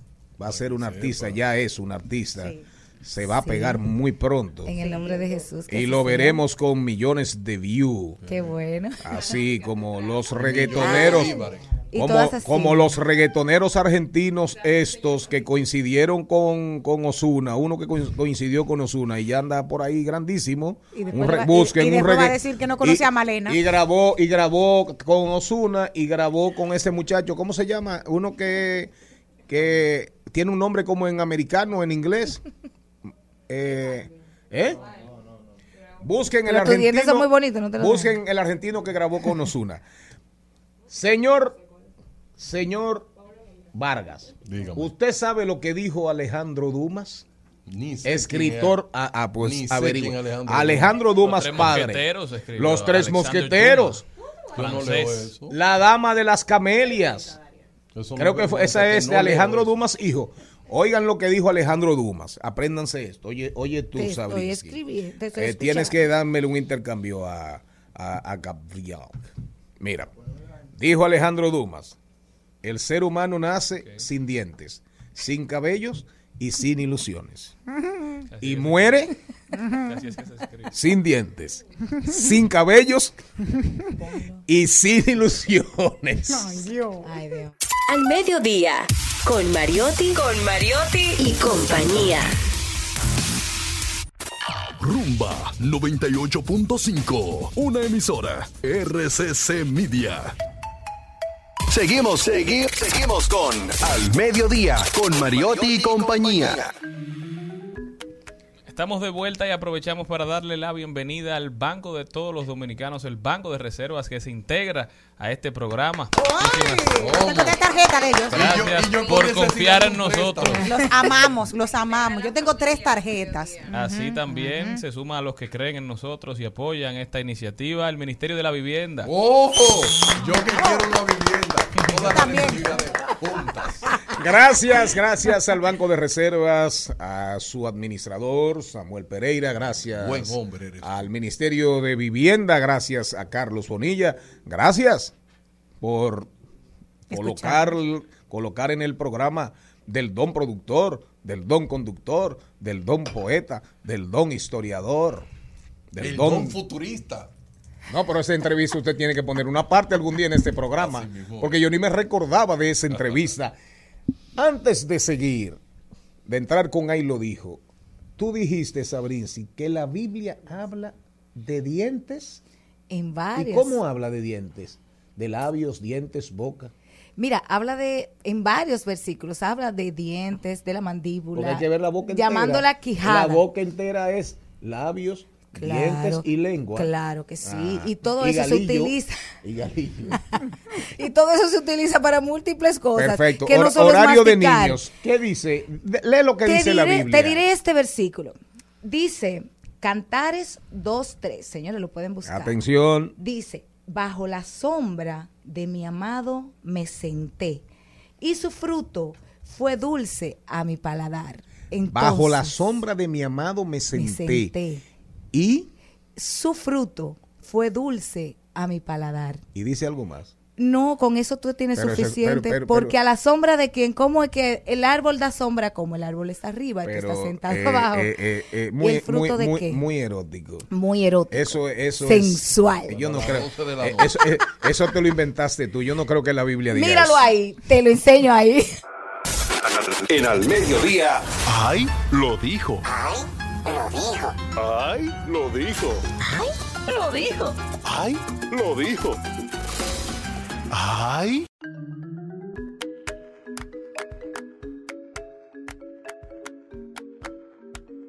va a ser un artista, ya es un artista. Sí. Se va a pegar muy pronto. En el nombre de Jesús. Y lo sea. veremos con millones de views. Qué bueno. Así como los reggaetoneros. Y Como, todas así. como los reggaetoneros argentinos estos que coincidieron con, con Osuna, uno que coin- coincidió con Osuna y ya anda por ahí grandísimo. Y después Un le re- va- y- busquen y un va a decir que no conoce y- a Malena. Y grabó, y grabó con Osuna y grabó con ese muchacho, ¿cómo se llama? Uno que, que tiene un nombre como en americano, en inglés. Eh, ¿eh? Busquen el argentino. muy bonitos, no te lo busquen el argentino que grabó con Osuna. Señor, señor Vargas, Dígame. ¿usted sabe lo que dijo Alejandro Dumas? Ni sé Escritor, quién ah, ah, pues Ni sé quién Alejandro Alejandro Dumas, Los tres padre. Los tres mosqueteros. Yo no francés. leo eso. La dama de las camelias. Eso Creo no- que fue- esa es no de Alejandro. Dumas, hijo. Oigan lo que dijo Alejandro Dumas. Apréndanse esto. Oye, oye tú, Te estoy te Eh, tienes que darme un intercambio a, a, a Gabriel. Mira, dijo Alejandro Dumas, el ser humano nace sin dientes, sin cabellos y sin ilusiones. Así Y es- muere es que sin dientes, sin cabellos y sin ilusiones. Ay, Dios. Al mediodía, con Mariotti, con Mariotti y compañía. Rumba 98.5, una emisora RCC Media. Seguimos, segui- seguimos con Al Mediodía, con Mariotti y compañía. Estamos de vuelta y aprovechamos para darle la bienvenida al Banco de todos los dominicanos, el Banco de Reservas que se integra a este programa. Tengo tres tarjetas de ellos. Gracias Y yo con por confiar en nosotros. Los amamos, los amamos. Yo tengo tres tarjetas. Así también se suma a los que creen en nosotros y apoyan esta iniciativa el Ministerio de la Vivienda. ¡Ojo! Yo que quiero una vivienda. Todas también. juntas. Gracias, gracias al Banco de Reservas, a su administrador Samuel Pereira, gracias Buen hombre eres. al Ministerio de Vivienda, gracias a Carlos Bonilla, gracias por colocar, colocar en el programa del don productor, del don conductor, del don poeta, del don historiador, del El don... don futurista. No, pero esa entrevista usted tiene que poner una parte algún día en este programa, porque yo ni me recordaba de esa entrevista. Antes de seguir, de entrar con ahí lo dijo, tú dijiste, Sabrinsi, que la Biblia habla de dientes. En ¿Y varios. cómo habla de dientes? De labios, dientes, boca. Mira, habla de, en varios versículos, habla de dientes, de la mandíbula. Porque hay que ver la boca entera. Llamándola quijada. La boca entera es labios, dientes y lengua. Claro que sí. Ah, y todo y eso se utiliza. Y galillo. Y todo eso se utiliza para múltiples cosas. Perfecto. Que no Hor- horario de niños. ¿Qué dice? De- Lee lo que te dice la Biblia. te diré este versículo. Dice, Cantares 2.3. Señores, lo pueden buscar. Atención. Dice, bajo la sombra de mi amado me senté y su fruto fue dulce a mi paladar. Bajo la sombra de mi amado me me senté. senté. Y, Su fruto fue dulce a mi paladar. y dice algo más. No, con eso tú tienes Pero suficiente, pero- pero- porque pero- a la sombra de quien, ¿cómo es que el árbol da sombra? Como el árbol está arriba y tú Pero, estás sentado eh, abajo. eh, eh, eh, ¿Y muy, el fruto muy, de muy- qué? muy erótico. Muy erótico. Eso, eso Sensual. es. Yo no creo. 12 de la noche. eso, eh, eso te lo inventaste tú. Yo no creo que la Biblia diga Míralo eso. ahí, te lo enseño ahí. En al mediodía, ¡Ay! Lo dijo. ¡Ay! Lo dijo. ¡Ay! Lo dijo. Lo dijo. ¡Ay! Lo dijo. ¡Ay!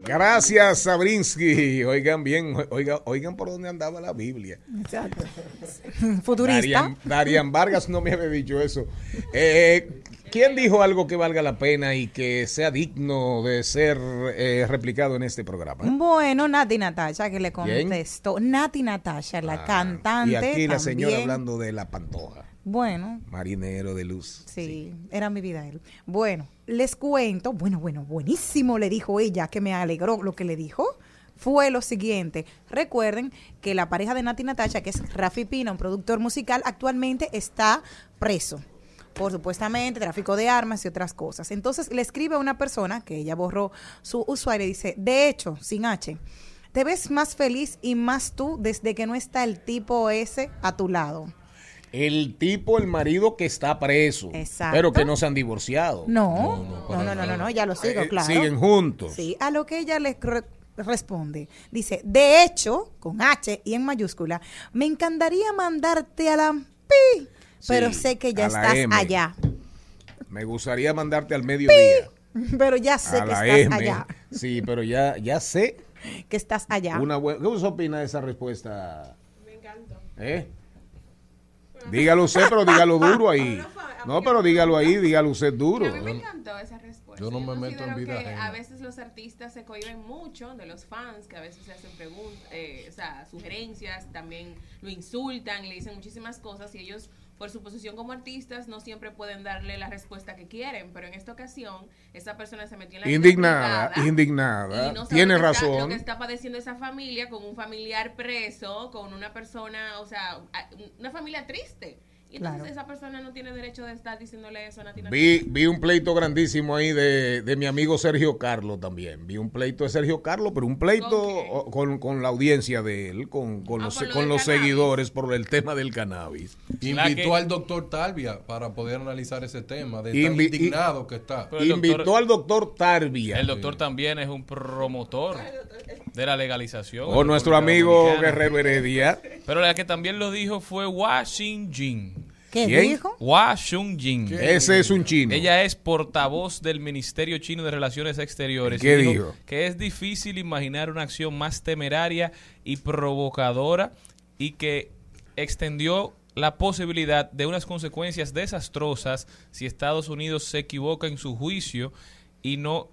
Gracias, Sabrinsky. Oigan bien, oigan, oigan por dónde andaba la Biblia. Futurista. Darian, Darian Vargas no me había dicho eso. Eh, ¿Quién dijo algo que valga la pena y que sea digno de ser eh, replicado en este programa? Bueno, Nati Natasha que le ¿Quién? contestó. Nati Natasha, la Ah, cantante. Y aquí la también. señora hablando de la pantoja. Bueno, Marinero de luz. sí, era mi vida él. Bueno, les cuento. Bueno, bueno, buenísimo, le dijo ella, que me alegró lo que le dijo. Fue lo siguiente. Recuerden que la pareja de Nati Natasha, que es Rafi Pina, un productor musical, actualmente está preso por supuestamente tráfico de armas y otras cosas. Entonces le escribe a una persona que ella borró su usuario y dice, de hecho, sin H, te ves más feliz y más tú desde que no está el tipo ese a tu lado. El tipo, el marido que está preso. Exacto. Pero que no se han divorciado. No, no, no, no, no, no, ya lo sigo, Eh, claro. Siguen juntos. Sí, a lo que ella le re- responde. Dice, de hecho, con H y en mayúscula, me encantaría mandarte a la pi, pero Sí, sé que ya estás M. allá. Me gustaría mandarte al mediodía. Pero ya sé a que estás M. allá. Sí, pero ya, ya sé. Que estás allá. Una buena, ¿Qué usted opina de esa respuesta? Me encantó. ¿Eh? Dígalo usted, pero dígalo duro ahí. No, pero dígalo ahí, dígalo usted duro. A mí me encantó esa respuesta. Yo no me meto en vida que. A veces los artistas se cohiben mucho de los fans, que a veces se hacen preguntas, o sea, sugerencias, también lo insultan, le dicen muchísimas cosas y ellos, por su posición como artistas, no siempre pueden darle la respuesta que quieren. Pero en esta ocasión, esa persona se metió en la Indignada, indignada. y no Tiene lo está- razón. lo que está padeciendo esa familia con un familiar preso, con una persona, o sea, una familia triste. Y entonces Claro. esa persona no tiene derecho de estar diciéndole eso a Nati Vi, vi un pleito grandísimo ahí de, de mi amigo Sergio Carlos también. Vi un pleito de Sergio Carlos, pero un pleito ¿Con con, con la audiencia de él, con, con Ah, los, lo con los cannabis. seguidores por el tema del cannabis. Invitó que- al doctor Talvia para poder analizar ese tema, de tan Invi- indignado que está. Pero Invitó doctor- al doctor Tarbia. El doctor también es un promotor de la legalización. O nuestro amigo Dominicana. Guerrero Heredia. Pero la que también lo dijo fue Washington. ¿Qué ¿Quién? dijo? Hua Shunjin. Ese es un chino. Ella es portavoz del Ministerio Chino de Relaciones Exteriores. ¿Qué dijo? Que es difícil imaginar una acción más temeraria y provocadora y que extendió la posibilidad de unas consecuencias desastrosas si Estados Unidos se equivoca en su juicio y no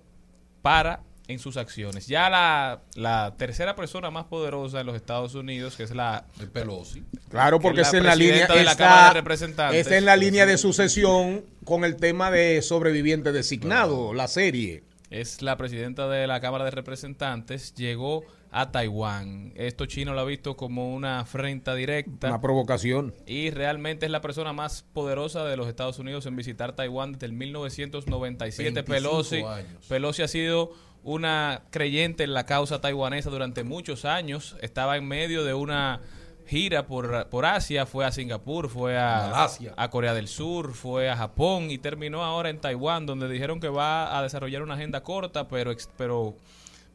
para en sus acciones. Ya la, la tercera persona más poderosa en los Estados Unidos, que es la El Pelosi. Claro, que porque la está en la línea, de la está, Cámara de Representantes. está en la línea de sucesión con el tema de sobreviviente designado, la serie. es la presidenta de la Cámara de Representantes, llegó a Taiwán. Esto chino lo ha visto como una afrenta directa. Una provocación. y realmente es la persona más poderosa de los Estados Unidos en visitar Taiwán desde el 1997. 25 Pelosi, años. Pelosi ha sido una creyente en la causa taiwanesa durante muchos años. Estaba en medio de una gira por, por Asia, fue a Singapur, fue a, a Corea del Sur, fue a Japón y terminó ahora en Taiwán, donde dijeron que va a desarrollar una agenda corta, pero, ex- pero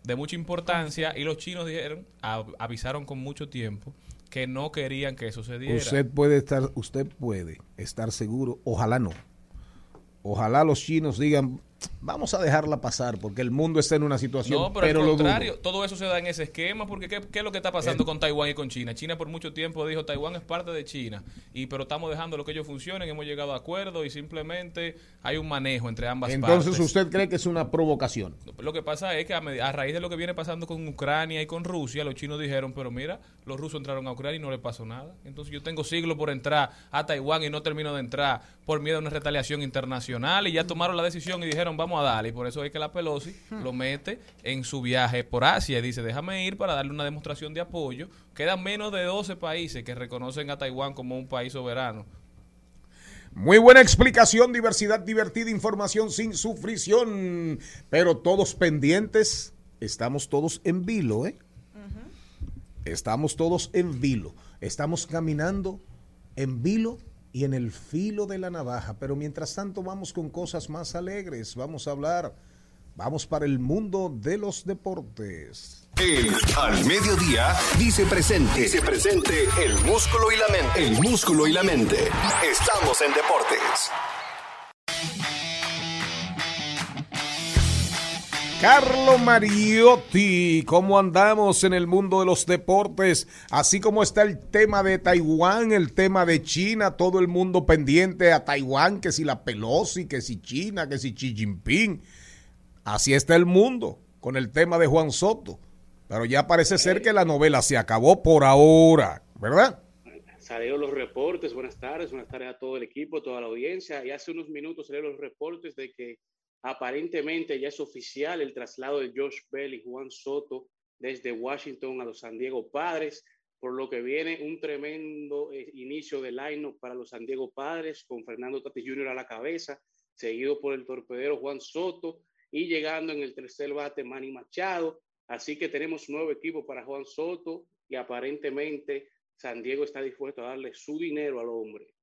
de mucha importancia. Y los chinos dijeron, a- avisaron con mucho tiempo que no querían que eso se diera. Usted puede estar, usted puede estar seguro, ojalá no. Ojalá los chinos digan, vamos a dejarla pasar porque el mundo está en una situación, No, pero, pero, al contrario, todo eso se da en ese esquema, porque ¿qué, qué es lo que está pasando con Taiwán y con China? China por mucho tiempo dijo, Taiwán es parte de China, y pero estamos dejando lo que ellos funcionen, hemos llegado a acuerdos y simplemente hay un manejo entre ambas Entonces partes. usted cree que es una provocación. Lo que pasa es que a, a raíz de lo que viene pasando con Ucrania y con Rusia, los chinos dijeron, pero mira, los rusos entraron a Ucrania y no le pasó nada. Entonces yo tengo siglos por entrar a Taiwán y no termino de entrar por miedo a una retaliación internacional y ya tomaron la decisión y dijeron, vamos a darle. Y por eso es que la Pelosi lo mete en su viaje por Asia y dice, déjame ir para darle una demostración de apoyo. Quedan menos de 12 países que reconocen a Taiwán como un país soberano. Muy buena explicación, diversidad divertida, información sin sufrición, pero todos pendientes, estamos todos en vilo, ¿eh? Estamos todos en vilo, estamos caminando en vilo y en el filo de la navaja, pero mientras tanto vamos con cosas más alegres, vamos a hablar, vamos para el mundo de los deportes. El al mediodía dice presente. Dice presente el músculo y la mente. El músculo y la mente. Estamos en deportes. Carlo Mariotti, ¿cómo andamos en el mundo de los deportes? Así como está el tema de Taiwán, el tema de China, todo el mundo pendiente a Taiwán, que si la Pelosi, que si China, que si Xi Jinping. Así está el mundo con el tema de Juan Soto. Pero ya parece ser que la novela se acabó por ahora, ¿verdad? Salieron los reportes, buenas tardes, buenas tardes a todo el equipo, toda la audiencia. Y hace unos minutos salieron los reportes de que aparentemente ya es oficial el traslado de Josh Bell y Juan Soto desde Washington a los San Diego Padres, por lo que viene un tremendo eh, inicio de line para los San Diego Padres, con Fernando Tatis Jr. a la cabeza, seguido por el torpedero Juan Soto y llegando en el tercer bate Manny Machado. Así que tenemos nuevo equipo para Juan Soto y aparentemente San Diego está dispuesto a darle su dinero al hombre.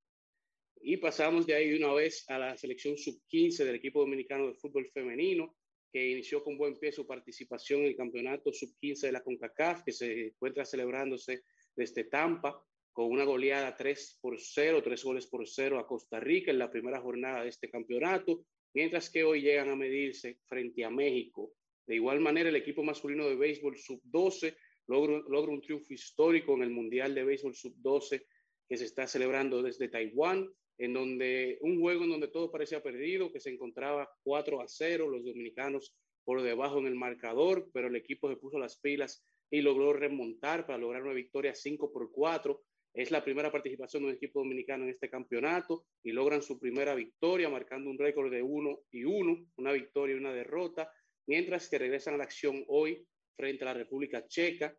Y pasamos de ahí una vez a la selección sub-15 del equipo dominicano de fútbol femenino, que inició con buen pie su participación en el campeonato sub-15 de la CONCACAF, que se encuentra celebrándose desde Tampa, con una goleada 3 por 0, 3 goles por 0 a Costa Rica en la primera jornada de este campeonato, mientras que hoy llegan a medirse frente a México. De igual manera, el equipo masculino de béisbol sub-12 logra, logra un triunfo histórico en el Mundial de Béisbol sub-12 que se está celebrando desde Taiwán, en donde un juego en donde todo parecía perdido, que se encontraba 4 a 0, los dominicanos por debajo en el marcador, pero el equipo se puso las pilas y logró remontar para lograr una victoria 5 por 4. Es la primera participación de un equipo dominicano en este campeonato y logran su primera victoria, marcando un récord de 1 y 1, una victoria y una derrota, mientras que regresan a la acción hoy frente a la República Checa,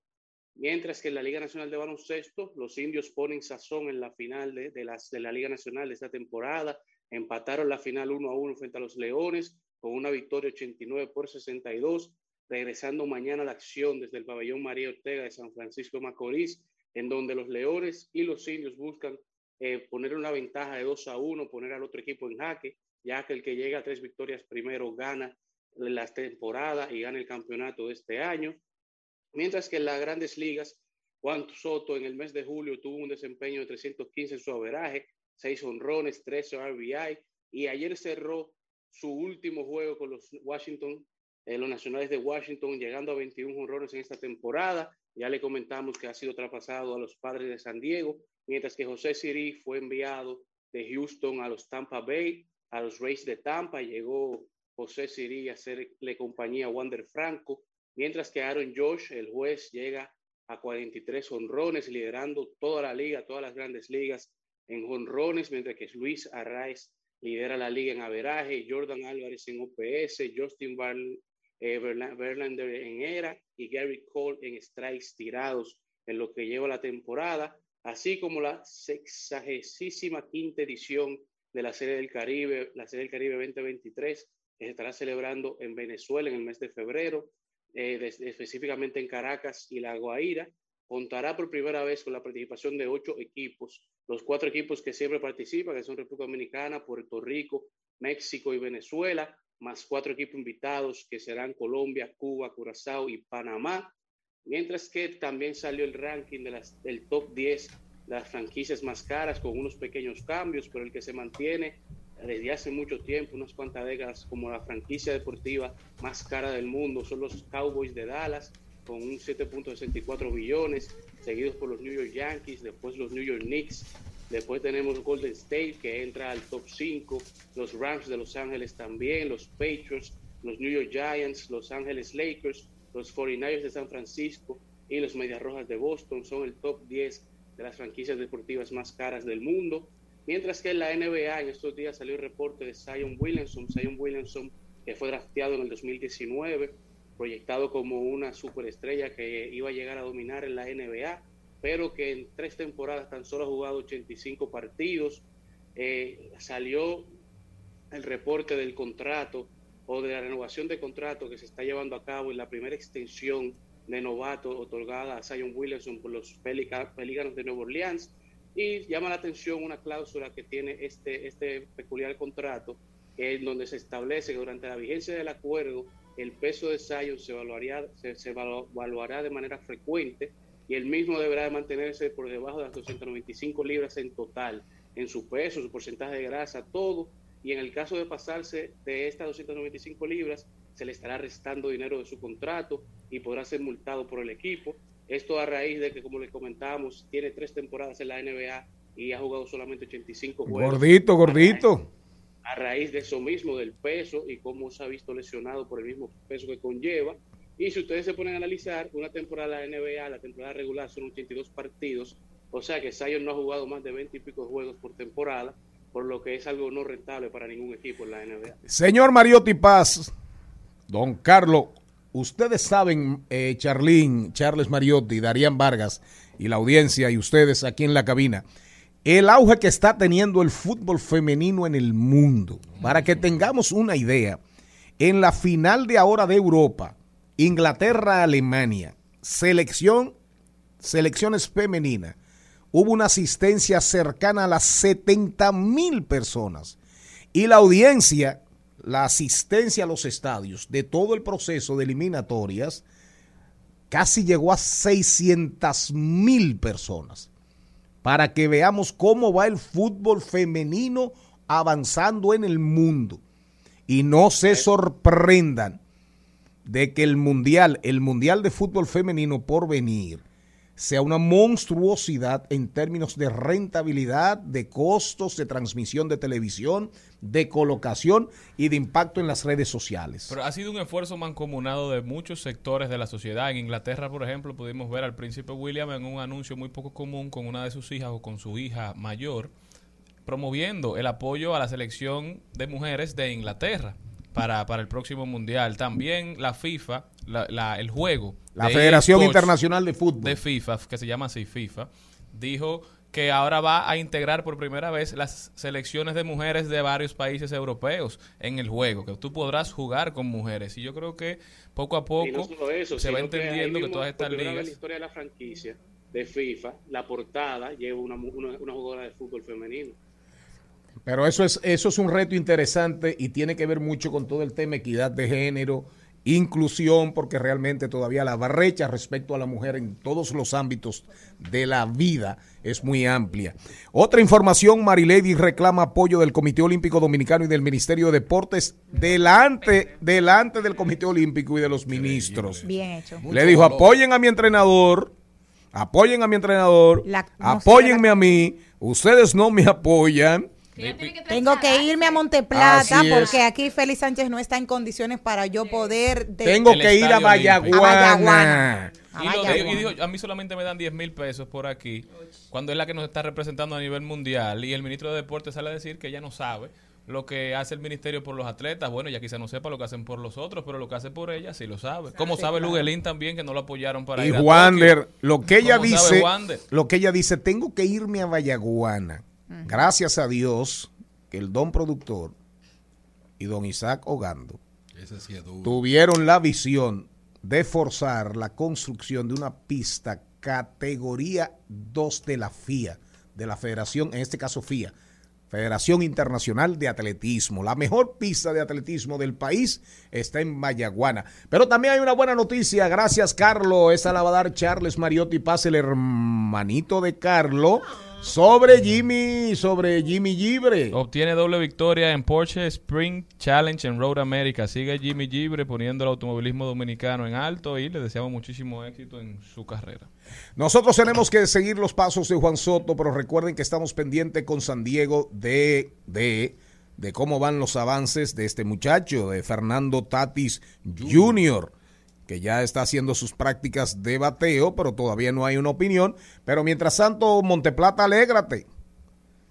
Mientras que en la Liga Nacional de Baloncesto, los indios ponen sazón en la final de, la Liga Nacional de esta temporada. Empataron la final 1 a 1 frente a los Leones con una victoria 89 por 62. Regresando mañana a la acción desde el pabellón María Ortega de San Francisco Macorís, en donde los Leones y los indios buscan eh, poner una ventaja de 2 a 1, poner al otro equipo en jaque, ya que el que llega a tres victorias primero gana la temporada y gana el campeonato de este año. Mientras que en las grandes ligas, Juan Soto en el mes de julio tuvo un desempeño de 315 en su averaje, seis honrones, 13 RBI. Y ayer cerró su último juego con los Washington, eh, los Nacionales de Washington, llegando a 21 honrones en esta temporada. Ya le comentamos que ha sido traspasado a los padres de San Diego, mientras que José Siri fue enviado de Houston a los Tampa Bay, a los Rays de Tampa. Llegó José Siri a hacerle compañía a Wander Franco, mientras que Aaron Josh, el juez, llega a 43 honrones, liderando toda la liga, todas las grandes ligas en honrones, mientras que Luis Arraez lidera la liga en averaje, Jordan Álvarez en OPS, Justin eh, Verlander en era y Gary Cole en strikes tirados en lo que lleva la temporada, así como la sexagésima quinta edición de la Serie del Caribe, la Serie del Caribe 2023, que se estará celebrando en Venezuela en el mes de febrero, eh, específicamente en Caracas y La Guaira, contará por primera vez con la participación de ocho equipos, los cuatro equipos que siempre participan, que son República Dominicana, Puerto Rico, México y Venezuela, más cuatro equipos invitados que serán Colombia, Cuba, Curazao y Panamá, mientras que también salió el ranking de las, del top 10 de las franquicias más caras con unos pequeños cambios, pero el que se mantiene desde hace mucho tiempo, unas cuantas décadas, como la franquicia deportiva más cara del mundo, son los Cowboys de Dallas, con un 7.64 billones, seguidos por los New York Yankees, después los New York Knicks, después tenemos Golden State que entra al top 5, los Rams de Los Ángeles también, los Patriots, los New York Giants, Los Ángeles Lakers, los 49ers de San Francisco y los Medias Rojas de Boston son el top 10 de las franquicias deportivas más caras del mundo. Mientras que en la NBA en estos días salió el reporte de Zion Williamson, Zion Williamson que fue drafteado en el 2019 proyectado como una superestrella que iba a llegar a dominar en la NBA, pero que en tres temporadas tan solo ha jugado 85 partidos. Eh, salió el reporte del contrato o de la renovación de contrato que se está llevando a cabo en la primera extensión de novato otorgada a Zion Williamson por los Pelícanos de Nueva Orleans. Y llama la atención una cláusula que tiene este, este peculiar contrato, en donde se establece que durante la vigencia del acuerdo el peso de Zion se, evaluaría, se, evaluará de manera frecuente y el mismo deberá de mantenerse por debajo de las 295 libras en total, en su peso, su porcentaje de grasa, todo. Y en el caso de pasarse de estas 295 libras, se le estará restando dinero de su contrato y podrá ser multado por el equipo. Esto a raíz de que, como les comentábamos, tiene tres temporadas en la NBA y ha jugado solamente 85 juegos. Gordito, gordito a raíz de eso mismo, del peso y cómo se ha visto lesionado por el mismo peso que conlleva. Y si ustedes se ponen a analizar, una temporada de la NBA, la temporada regular son 82 partidos, o sea que Zion no ha jugado más de 20 y pico juegos por temporada, por lo que es algo no rentable para ningún equipo en la NBA. Señor Mariotti Paz, don Carlos, ustedes saben, eh, Charlín, Charles Mariotti, Darían Vargas y la audiencia y ustedes aquí en la cabina, el auge que está teniendo el fútbol femenino en el mundo. Para que tengamos una idea, en la final de ahora de Europa, Inglaterra-Alemania, selección, selecciones femeninas, hubo una asistencia cercana a las 70 mil personas. Y la audiencia, la asistencia a los estadios de todo el proceso de eliminatorias, casi llegó a 600 mil personas para que veamos cómo va el fútbol femenino avanzando en el mundo. Y no se sorprendan de que el mundial, el mundial de fútbol femenino por venir, sea una monstruosidad en términos de rentabilidad, de costos, de transmisión de televisión, de colocación y de impacto en las redes sociales. Pero ha sido un esfuerzo mancomunado de muchos sectores de la sociedad. En Inglaterra, por ejemplo, pudimos ver al príncipe William en un anuncio muy poco común con una de sus hijas o con su hija mayor, promoviendo el apoyo a la selección de mujeres de Inglaterra para, para el próximo mundial. También la FIFA, la, el juego. La Federación Internacional de Fútbol. De FIFA, que se llama así FIFA, dijo que ahora va a integrar por primera vez las selecciones de mujeres de varios países europeos en el juego, que tú podrás jugar con mujeres. Y yo creo que poco a poco se va entendiendo que, todas estas ligas... la historia de la franquicia de FIFA, la portada lleva una, una, una jugadora de fútbol femenino. Pero eso es, eso es un reto interesante y tiene que ver mucho con todo el tema equidad de género inclusión, porque realmente todavía la brecha respecto a la mujer en todos los ámbitos de la vida es muy amplia. Otra información, Marilady reclama apoyo del Comité Olímpico Dominicano y del Ministerio de Deportes delante, delante del Comité Olímpico y de los ministros. Bien hecho. Le dijo, apoyen a mi entrenador, apoyen a mi entrenador, apóyenme a mí, ustedes no me apoyan. Tengo que irme a Monteplata Así es. porque aquí Félix Sánchez no está en condiciones para yo poder... de- Tengo El que ir a. Vallaguana. A Y, lo dijo- y dijo, a mí solamente me dan 10 mil pesos por aquí, cuando es la que nos está representando a nivel mundial. Y el ministro de Deportes sale a decir que ella no sabe lo que hace el ministerio por los atletas. Bueno, ya quizá no sepa lo que hacen por los otros, pero lo que hace por ella sí lo sabe. Como sabe Luguelín también, que no lo apoyaron para Y ir a Wander, Tokio. lo que ella ¿Cómo sabe dice, Wander? lo que ella dice, tengo que irme a Vallaguana. Gracias a Dios que el don productor y don Isaac Ogando sí tuvieron la visión de forzar la construcción de una pista categoría 2 de la FIA, de la Federación, en este caso FIA, Federación Internacional de Atletismo. La mejor pista de atletismo del país está en Mayaguana. Pero también hay una buena noticia, gracias Carlo, esa la va a dar Charles Mariotti. Paz, el hermanito de Carlo, sobre Jimmy, sobre Jimmy Gibre. Obtiene doble victoria en Porsche Spring Challenge en Road America. Sigue Jimmy Gibre poniendo el automovilismo dominicano en alto y le deseamos muchísimo éxito en su carrera. Nosotros tenemos que seguir los pasos de Juan Soto, pero recuerden que estamos pendientes con San Diego de, de, de cómo van los avances de este muchacho, de Fernando Tatis Jr., que ya está haciendo sus prácticas de bateo, pero todavía no hay una opinión. Pero mientras tanto, Monteplata, alégrate.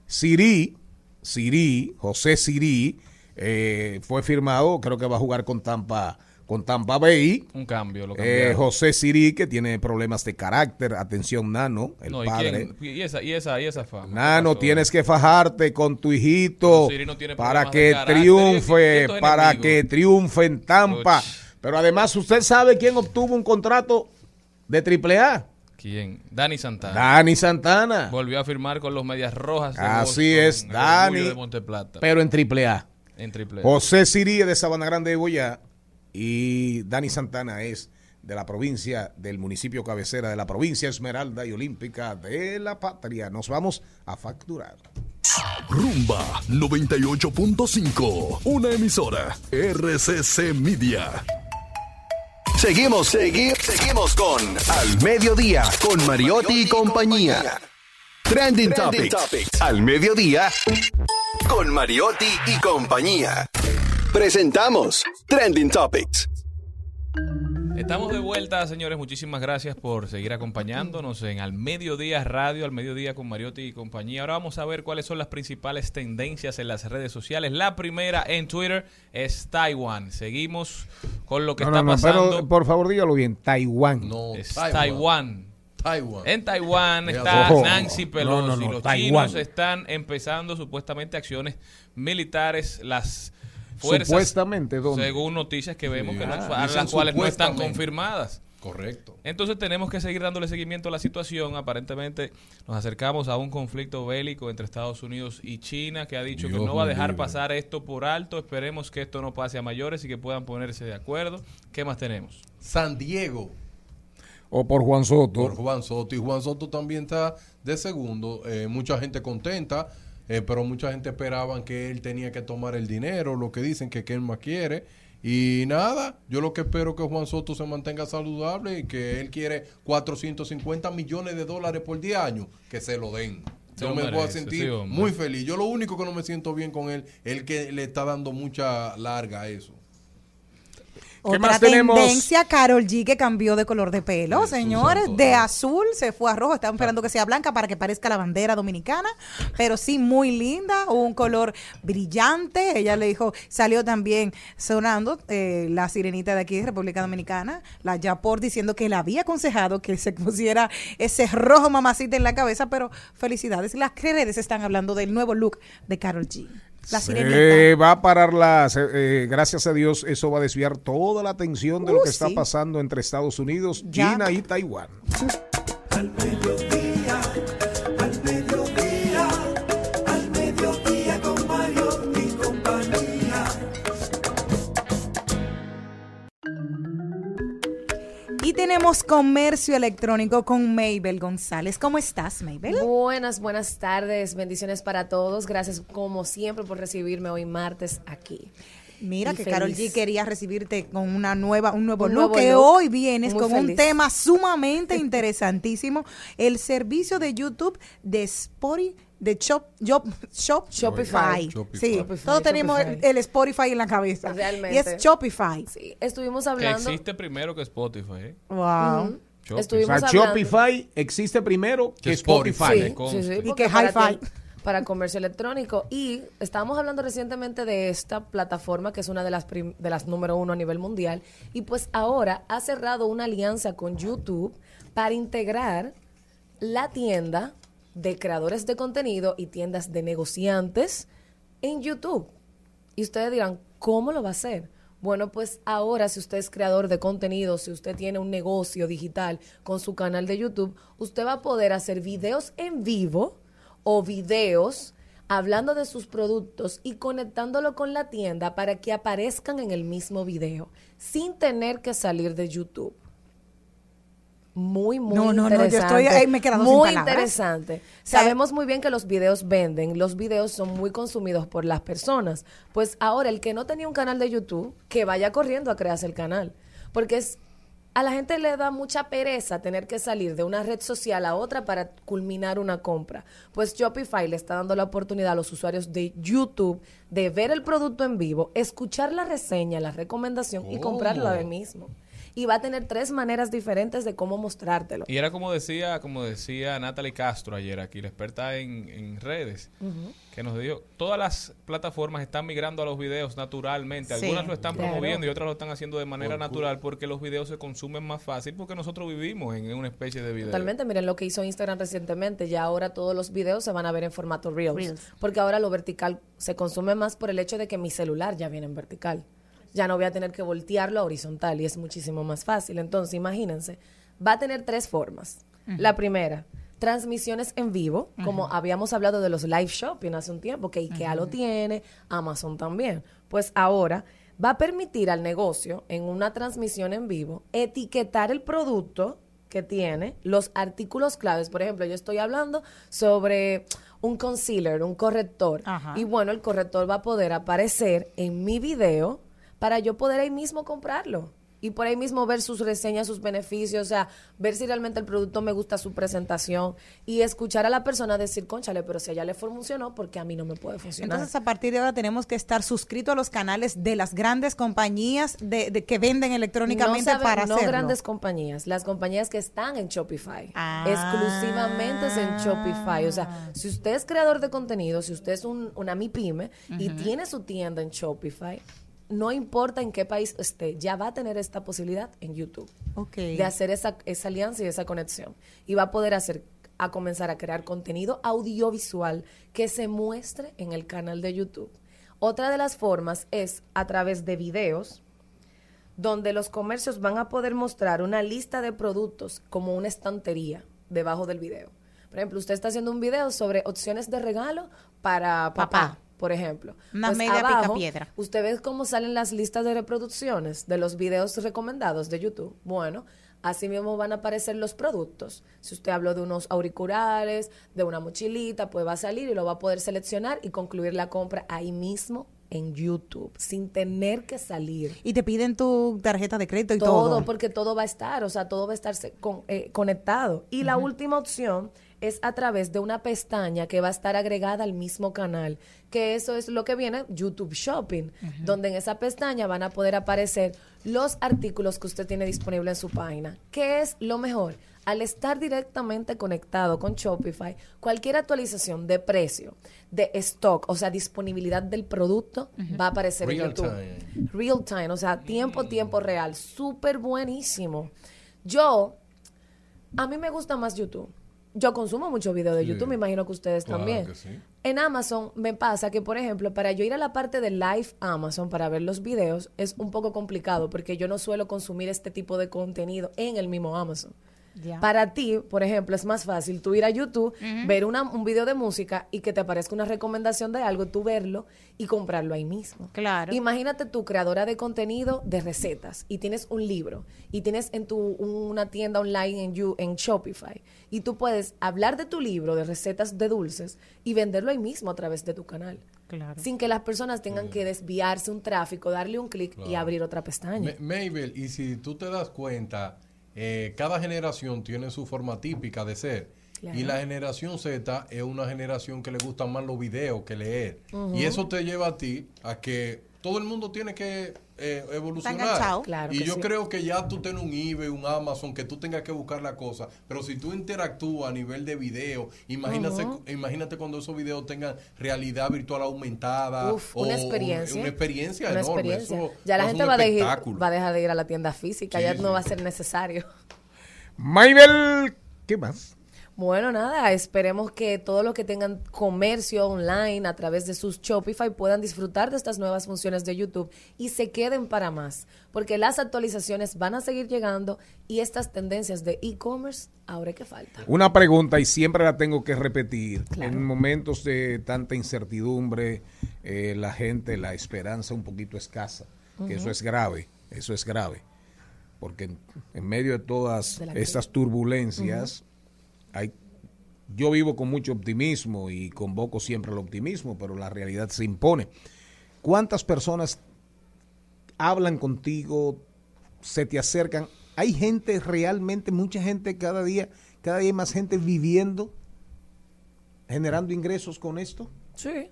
Siri, Siri, José Siri, eh, fue firmado, creo que va a jugar con Tampa, con Tampa Bay. Un cambio, lo Eh. José Siri, que tiene problemas de carácter, atención, Nano, el No, ¿y, padre. quién? y esa, y esa, y esa fama. Nano, tienes que fajarte con tu hijito no tiene para que triunfe, para que triunfe en Tampa. Uch. Pero además, ¿usted sabe quién obtuvo un contrato de triple A? ¿Quién? Dani Santana. Dani Santana. Volvió a firmar con los Medias Rojas. de Así Boston, es, Dani, orgullo de Monteplata. pero en triple A. en triple. A. José Siri es de Sabana Grande de Boyá y Dani Santana es de la provincia, del municipio cabecera de la provincia Esmeralda y Olímpica de la Patria. Nos vamos a facturar. Rumba 98.5. Una emisora. RCC Media. Seguimos, seguimos, seguimos con Al Mediodía, con Mariotti y compañía. Trending, Topics. Al Mediodía, con Mariotti y compañía. Presentamos Trending Topics. Estamos de vuelta, señores. Muchísimas gracias por seguir acompañándonos en Al Mediodía Radio, Al Mediodía con Mariotti y compañía. Ahora vamos a ver cuáles son las principales tendencias en las redes sociales. La primera en Twitter es Taiwán. Seguimos con lo que No, está no, no, pasando. pero por favor dígalo bien, Taiwán. No, es Taiwán. Taiwán. En Taiwán está. Nancy Pelosi. No, no, no, Los chinos están empezando supuestamente acciones militares. Las fuerzas, Supuestamente, ¿dónde? según noticias que vemos, Sí. que no- Ah, a las cuales no están confirmadas. Correcto. Entonces tenemos que seguir dándole seguimiento a la situación. Aparentemente nos acercamos a un conflicto bélico entre Estados Unidos y China que ha dicho que no va a dejar libre. pasar esto por alto. Esperemos que esto no pase a mayores y que puedan ponerse de acuerdo. ¿Qué más tenemos? San Diego. O por Juan Soto. por Juan Soto. Y Juan Soto también está de segundo. Eh, mucha gente contenta, eh, pero mucha gente esperaban que él tenía que tomar el dinero, lo que dicen que él más quiere. Y nada, yo lo que espero es que Juan Soto se mantenga saludable y que él quiere 450 millones de dólares por 10 años, que se lo den. Yo me voy a sentir sí, muy feliz. Yo lo único que no me siento bien con él es que le está dando mucha larga a eso. ¿Qué Otra más tenemos? tendencia, Carol G que cambió de color de pelo, señores, santo de azul se fue a rojo, están esperando que sea blanca para que parezca la bandera dominicana, pero sí muy linda, un color brillante, ella le dijo, salió también sonando eh, la sirenita de aquí de República Dominicana, la Yapor diciendo que le había aconsejado que se pusiera ese rojo mamacita en la cabeza, pero felicidades, las redes están hablando del nuevo look de Carol G. La Se sirenita. va a parar la, eh, gracias a Dios, eso va a desviar toda la atención de lo Uh, que está pasando entre Estados Unidos, Ya. China y Taiwán. Al tenemos comercio electrónico con Mabel González. ¿Cómo estás, Mabel? Buenas, buenas tardes. Bendiciones para todos. Gracias como siempre por recibirme hoy martes aquí. Mira Y que Carol. G quería recibirte con una nueva, un nuevo Un look, que look. hoy vienes Muy con un tema sumamente interesantísimo, el servicio de YouTube de Spotify, de Shop, Shop, Shop- Shopify. Shopify. Sí, Shopify, todos tenemos el, Shopify. el Spotify en la cabeza. Realmente. Y es Shopify. Sí, estuvimos Que hablando. existe primero que Spotify. ¿eh? Wow. Shopify. O Estuvimos sea, hablando. Shopify existe primero que Que Spotify. Sí, sí, sí, Y porque que hi-fi. Para comercio electrónico. Y estábamos hablando recientemente de esta plataforma que es una de las, prim- de las número uno a nivel mundial. Y pues ahora ha cerrado una alianza con YouTube para integrar la tienda de creadores de contenido y tiendas de negociantes en YouTube. Y ustedes dirán, ¿cómo lo va a hacer? Bueno, pues ahora si usted es creador de contenido, si usted tiene un negocio digital con su canal de YouTube, usted va a poder hacer videos en vivo o videos hablando de sus productos y conectándolo con la tienda para que aparezcan en el mismo video sin tener que salir de YouTube. Muy, muy No, no, no, yo interesante. estoy ahí, me he quedado sin Muy interesante. Sabemos muy bien que los videos venden, los videos son muy consumidos por las personas. Pues ahora el que no tenía un canal de YouTube, que vaya corriendo a crearse el canal. Porque es a la gente le da mucha pereza tener que salir de una red social a otra para culminar una compra. Pues Shopify le está dando la oportunidad a los usuarios de YouTube de ver el producto en vivo, escuchar la reseña, la recomendación y comprarlo ahí mismo. Y va a tener tres maneras diferentes de cómo mostrártelo. Y era como decía, como decía Natalie Castro ayer aquí, la experta en, en redes, que nos dijo, todas las plataformas están migrando a los videos naturalmente. Sí, Algunas lo están claro. promoviendo y otras lo están haciendo de manera natural porque los videos se consumen más fácil porque nosotros vivimos en una especie de video. Totalmente, miren lo que hizo Instagram recientemente, ya ahora todos los videos se van a ver en formato Reels, Reels. porque ahora lo vertical se consume más por el hecho de que mi celular ya viene en vertical. Ya no voy a tener que voltearlo a horizontal y es muchísimo más fácil. Entonces, imagínense, va a tener tres formas. La primera, transmisiones en vivo, como habíamos hablado de los live shopping hace un tiempo, que IKEA lo tiene, Amazon también. Pues ahora va a permitir al negocio, en una transmisión en vivo, etiquetar el producto que tiene, los artículos claves. Por ejemplo, yo estoy hablando sobre un concealer, un corrector. Ajá. Y bueno, el corrector va a poder aparecer en mi video para yo poder ahí mismo comprarlo. Y por ahí mismo ver sus reseñas, sus beneficios, o sea, ver si realmente el producto me gusta su presentación y escuchar a la persona decir, conchale, pero si a ella le funcionó, porque a mí no me puede funcionar. Entonces, a partir de ahora tenemos que estar suscritos a los canales de las grandes compañías de, de que venden electrónicamente no saben- para no hacerlo. grandes compañías, las compañías que están en Shopify. Ah. Exclusivamente es en Shopify. O sea, si usted es creador de contenido, si usted es un, una MIPYME y tiene su tienda en Shopify, no importa en qué país esté, ya va a tener esta posibilidad en YouTube Ok. de hacer esa, esa alianza y esa conexión. Y va a poder hacer a comenzar a crear contenido audiovisual que se muestre en el canal de YouTube. Otra de las formas es a través de videos donde los comercios van a poder mostrar una lista de productos como una estantería debajo del video. Por ejemplo, usted está haciendo un video sobre opciones de regalo para papá, Papá. Por ejemplo. Una Pues media abajo, picapiedra. Usted ve cómo salen las listas de reproducciones de los videos recomendados de YouTube. Bueno, así mismo van a aparecer los productos. Si usted habló de unos auriculares, de una mochilita, pues va a salir y lo va a poder seleccionar y concluir la compra ahí mismo en YouTube, sin tener que salir. Y te piden tu tarjeta de crédito y todo. Todo, porque todo va a estar, o sea, todo va a estar con- eh, conectado. Y la última opción es a través de una pestaña que va a estar agregada al mismo canal, que eso es lo que viene YouTube Shopping, donde en esa pestaña van a poder aparecer los artículos que usted tiene disponible en su página. ¿Qué es lo mejor? Al estar directamente conectado con Shopify, cualquier actualización de precio, de stock, o sea, disponibilidad del producto, va a aparecer en Real YouTube. time. Real time, o sea, tiempo, tiempo real. Súper buenísimo. Yo, a mí me gusta más YouTube. Yo consumo mucho video de Sí. YouTube, me imagino que ustedes Claro también. que sí. En Amazon me pasa que, por ejemplo, para yo ir a la parte de Live Amazon para ver los videos es un poco complicado porque yo no suelo consumir este tipo de contenido en el mismo Amazon. Para ti, por ejemplo, es más fácil tú ir a YouTube, ver una- un video de música y que te aparezca una recomendación de algo, tú verlo y comprarlo ahí mismo. Claro. Imagínate tu creadora de contenido de recetas y tienes un libro y tienes en tu una tienda online en, You- en Shopify y tú puedes hablar de tu libro de recetas de dulces y venderlo ahí mismo a través de tu canal. Claro. Sin que las personas tengan que desviarse un tráfico, darle un clic y abrir otra pestaña. Ma- Mabel, y si tú te das cuenta, eh, cada generación tiene su forma típica de ser. Claro. Y la generación Z es una generación que le gustan más los videos que leer. Y eso te lleva a ti a que todo el mundo tiene que eh, evolucionar. enganchado. Claro y que yo sí. creo que ya tú tienes un eBay, un Amazon, que tú tengas que buscar la cosa. Pero si tú interactúas a nivel de video, imagínate, imagínate cuando esos videos tengan realidad virtual aumentada. Uf, o una experiencia. Una experiencia Una enorme. experiencia. Eso ya la gente va, de ir- espectáculo. va a dejar de ir a la tienda física, ya Sí, no va a ser necesario. Maybel, ¿qué más? Bueno, nada, esperemos que todos los que tengan comercio online a través de sus Shopify puedan disfrutar de estas nuevas funciones de YouTube y se queden para más, porque las actualizaciones van a seguir llegando y estas tendencias de e-commerce ahora que falta. Una pregunta y siempre la tengo que repetir. Claro. En momentos de tanta incertidumbre, eh, la gente, la esperanza un poquito escasa, que eso es grave, eso es grave. Porque en, en medio de todas De estas turbulencias, hay, yo vivo con mucho optimismo y convoco siempre el optimismo, pero la realidad se impone. ¿Cuántas personas hablan contigo, se te acercan? Hay gente realmente, mucha gente cada día, cada día hay más gente viviendo, generando ingresos con esto. Sí.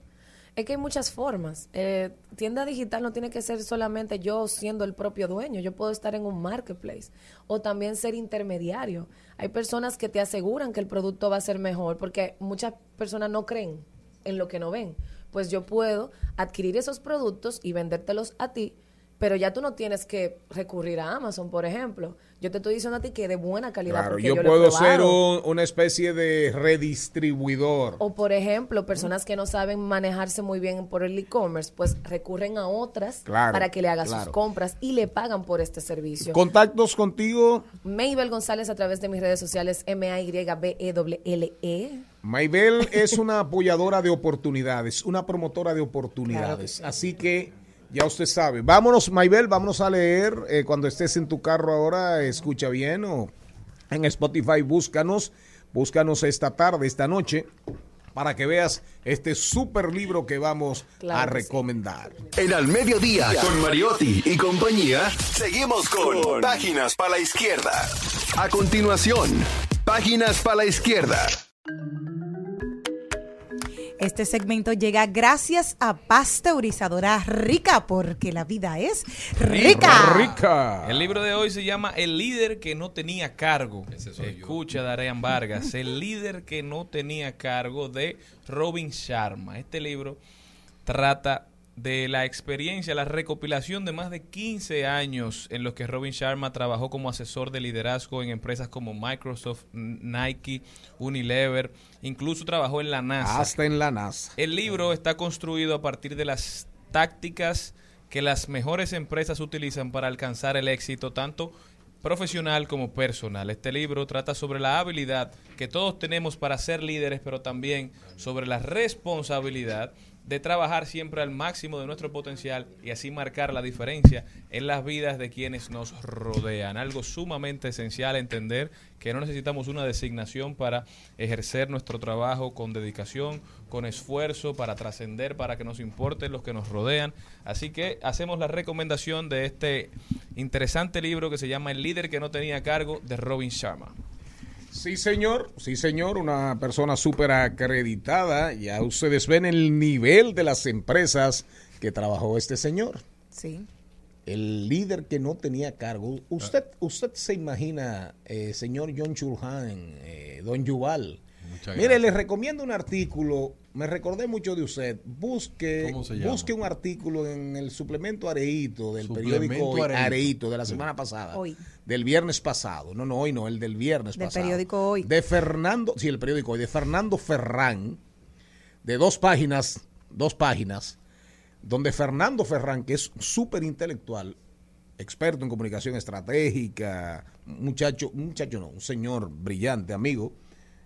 Es que hay muchas formas. Eh, tienda digital no tiene que ser solamente yo siendo el propio dueño. Yo puedo estar en un marketplace o también ser intermediario. Hay personas que te aseguran que el producto va a ser mejor porque muchas personas no creen en lo que no ven. Pues yo puedo adquirir esos productos y vendértelos a ti, pero ya tú no tienes que recurrir a Amazon, por ejemplo. Yo te estoy diciendo a ti que de buena calidad. Claro, yo, puedo ser un- una especie de redistribuidor. O por ejemplo, personas que no saben manejarse muy bien por el e-commerce, pues recurren a otras Claro, para que le haga claro. sus compras y le pagan por este servicio. Contactos contigo, Maybel González a través de mis redes sociales m a y b e w l e Maybel es una apoyadora de oportunidades, una promotora de oportunidades. Así que ya usted sabe. Vámonos, Maybel, vámonos a leer. eh, cuando estés en tu carro ahora, escucha bien o en Spotify, búscanos. Búscanos esta tarde, esta noche, para que veas este super libro que vamos Claro a sí. recomendar. En Al Mediodía, con Mariotti y compañía, seguimos con Páginas para la Izquierda. A continuación, Páginas para la Izquierda. Este segmento llega gracias a Pasteurizadora Rica, porque la vida es rica. El libro de hoy se llama El líder que no tenía cargo. Escucha, Darean Vargas. El líder que no tenía cargo de Robin Sharma. Este libro trata de la experiencia, la recopilación de más de 15 años en los que Robin Sharma trabajó como asesor de liderazgo en empresas como Microsoft, Nike, Unilever, incluso trabajó en la NASA. Hasta en la NASA. El libro está construido a partir de las tácticas que las mejores empresas utilizan para alcanzar el éxito tanto profesional como personal. Este libro trata sobre la habilidad que todos tenemos para ser líderes, pero también sobre la responsabilidad de trabajar siempre al máximo de nuestro potencial y así marcar la diferencia en las vidas de quienes nos rodean. Algo sumamente esencial entender que no necesitamos una designación para ejercer nuestro trabajo con dedicación, con esfuerzo, para trascender, para que nos importen los que nos rodean. Así que hacemos la recomendación de este interesante libro que se llama El líder que no tenía cargo de Robin Sharma. Sí, señor, sí, señor, una persona súper acreditada. Ya ustedes ven el nivel de las empresas que trabajó este señor. Sí. El líder que no tenía cargo. Usted, usted se imagina, eh, señor John Chulhan, eh, don Yuval. Muchas Mire, les recomiendo un artículo. Me recordé mucho de usted. Busque, busque un artículo en el suplemento Areito del Suplemento periódico Hoy, Areito. Areito de la Sí. semana pasada. Hoy. Del viernes pasado. No, no, hoy no, el del viernes Del pasado. periódico Hoy. De Fernando, sí, el periódico Hoy, de Fernando Ferrán, de dos páginas, dos páginas, donde Fernando Ferrán, que es súper intelectual, experto en comunicación estratégica, un muchacho, un muchacho no, un señor brillante, amigo,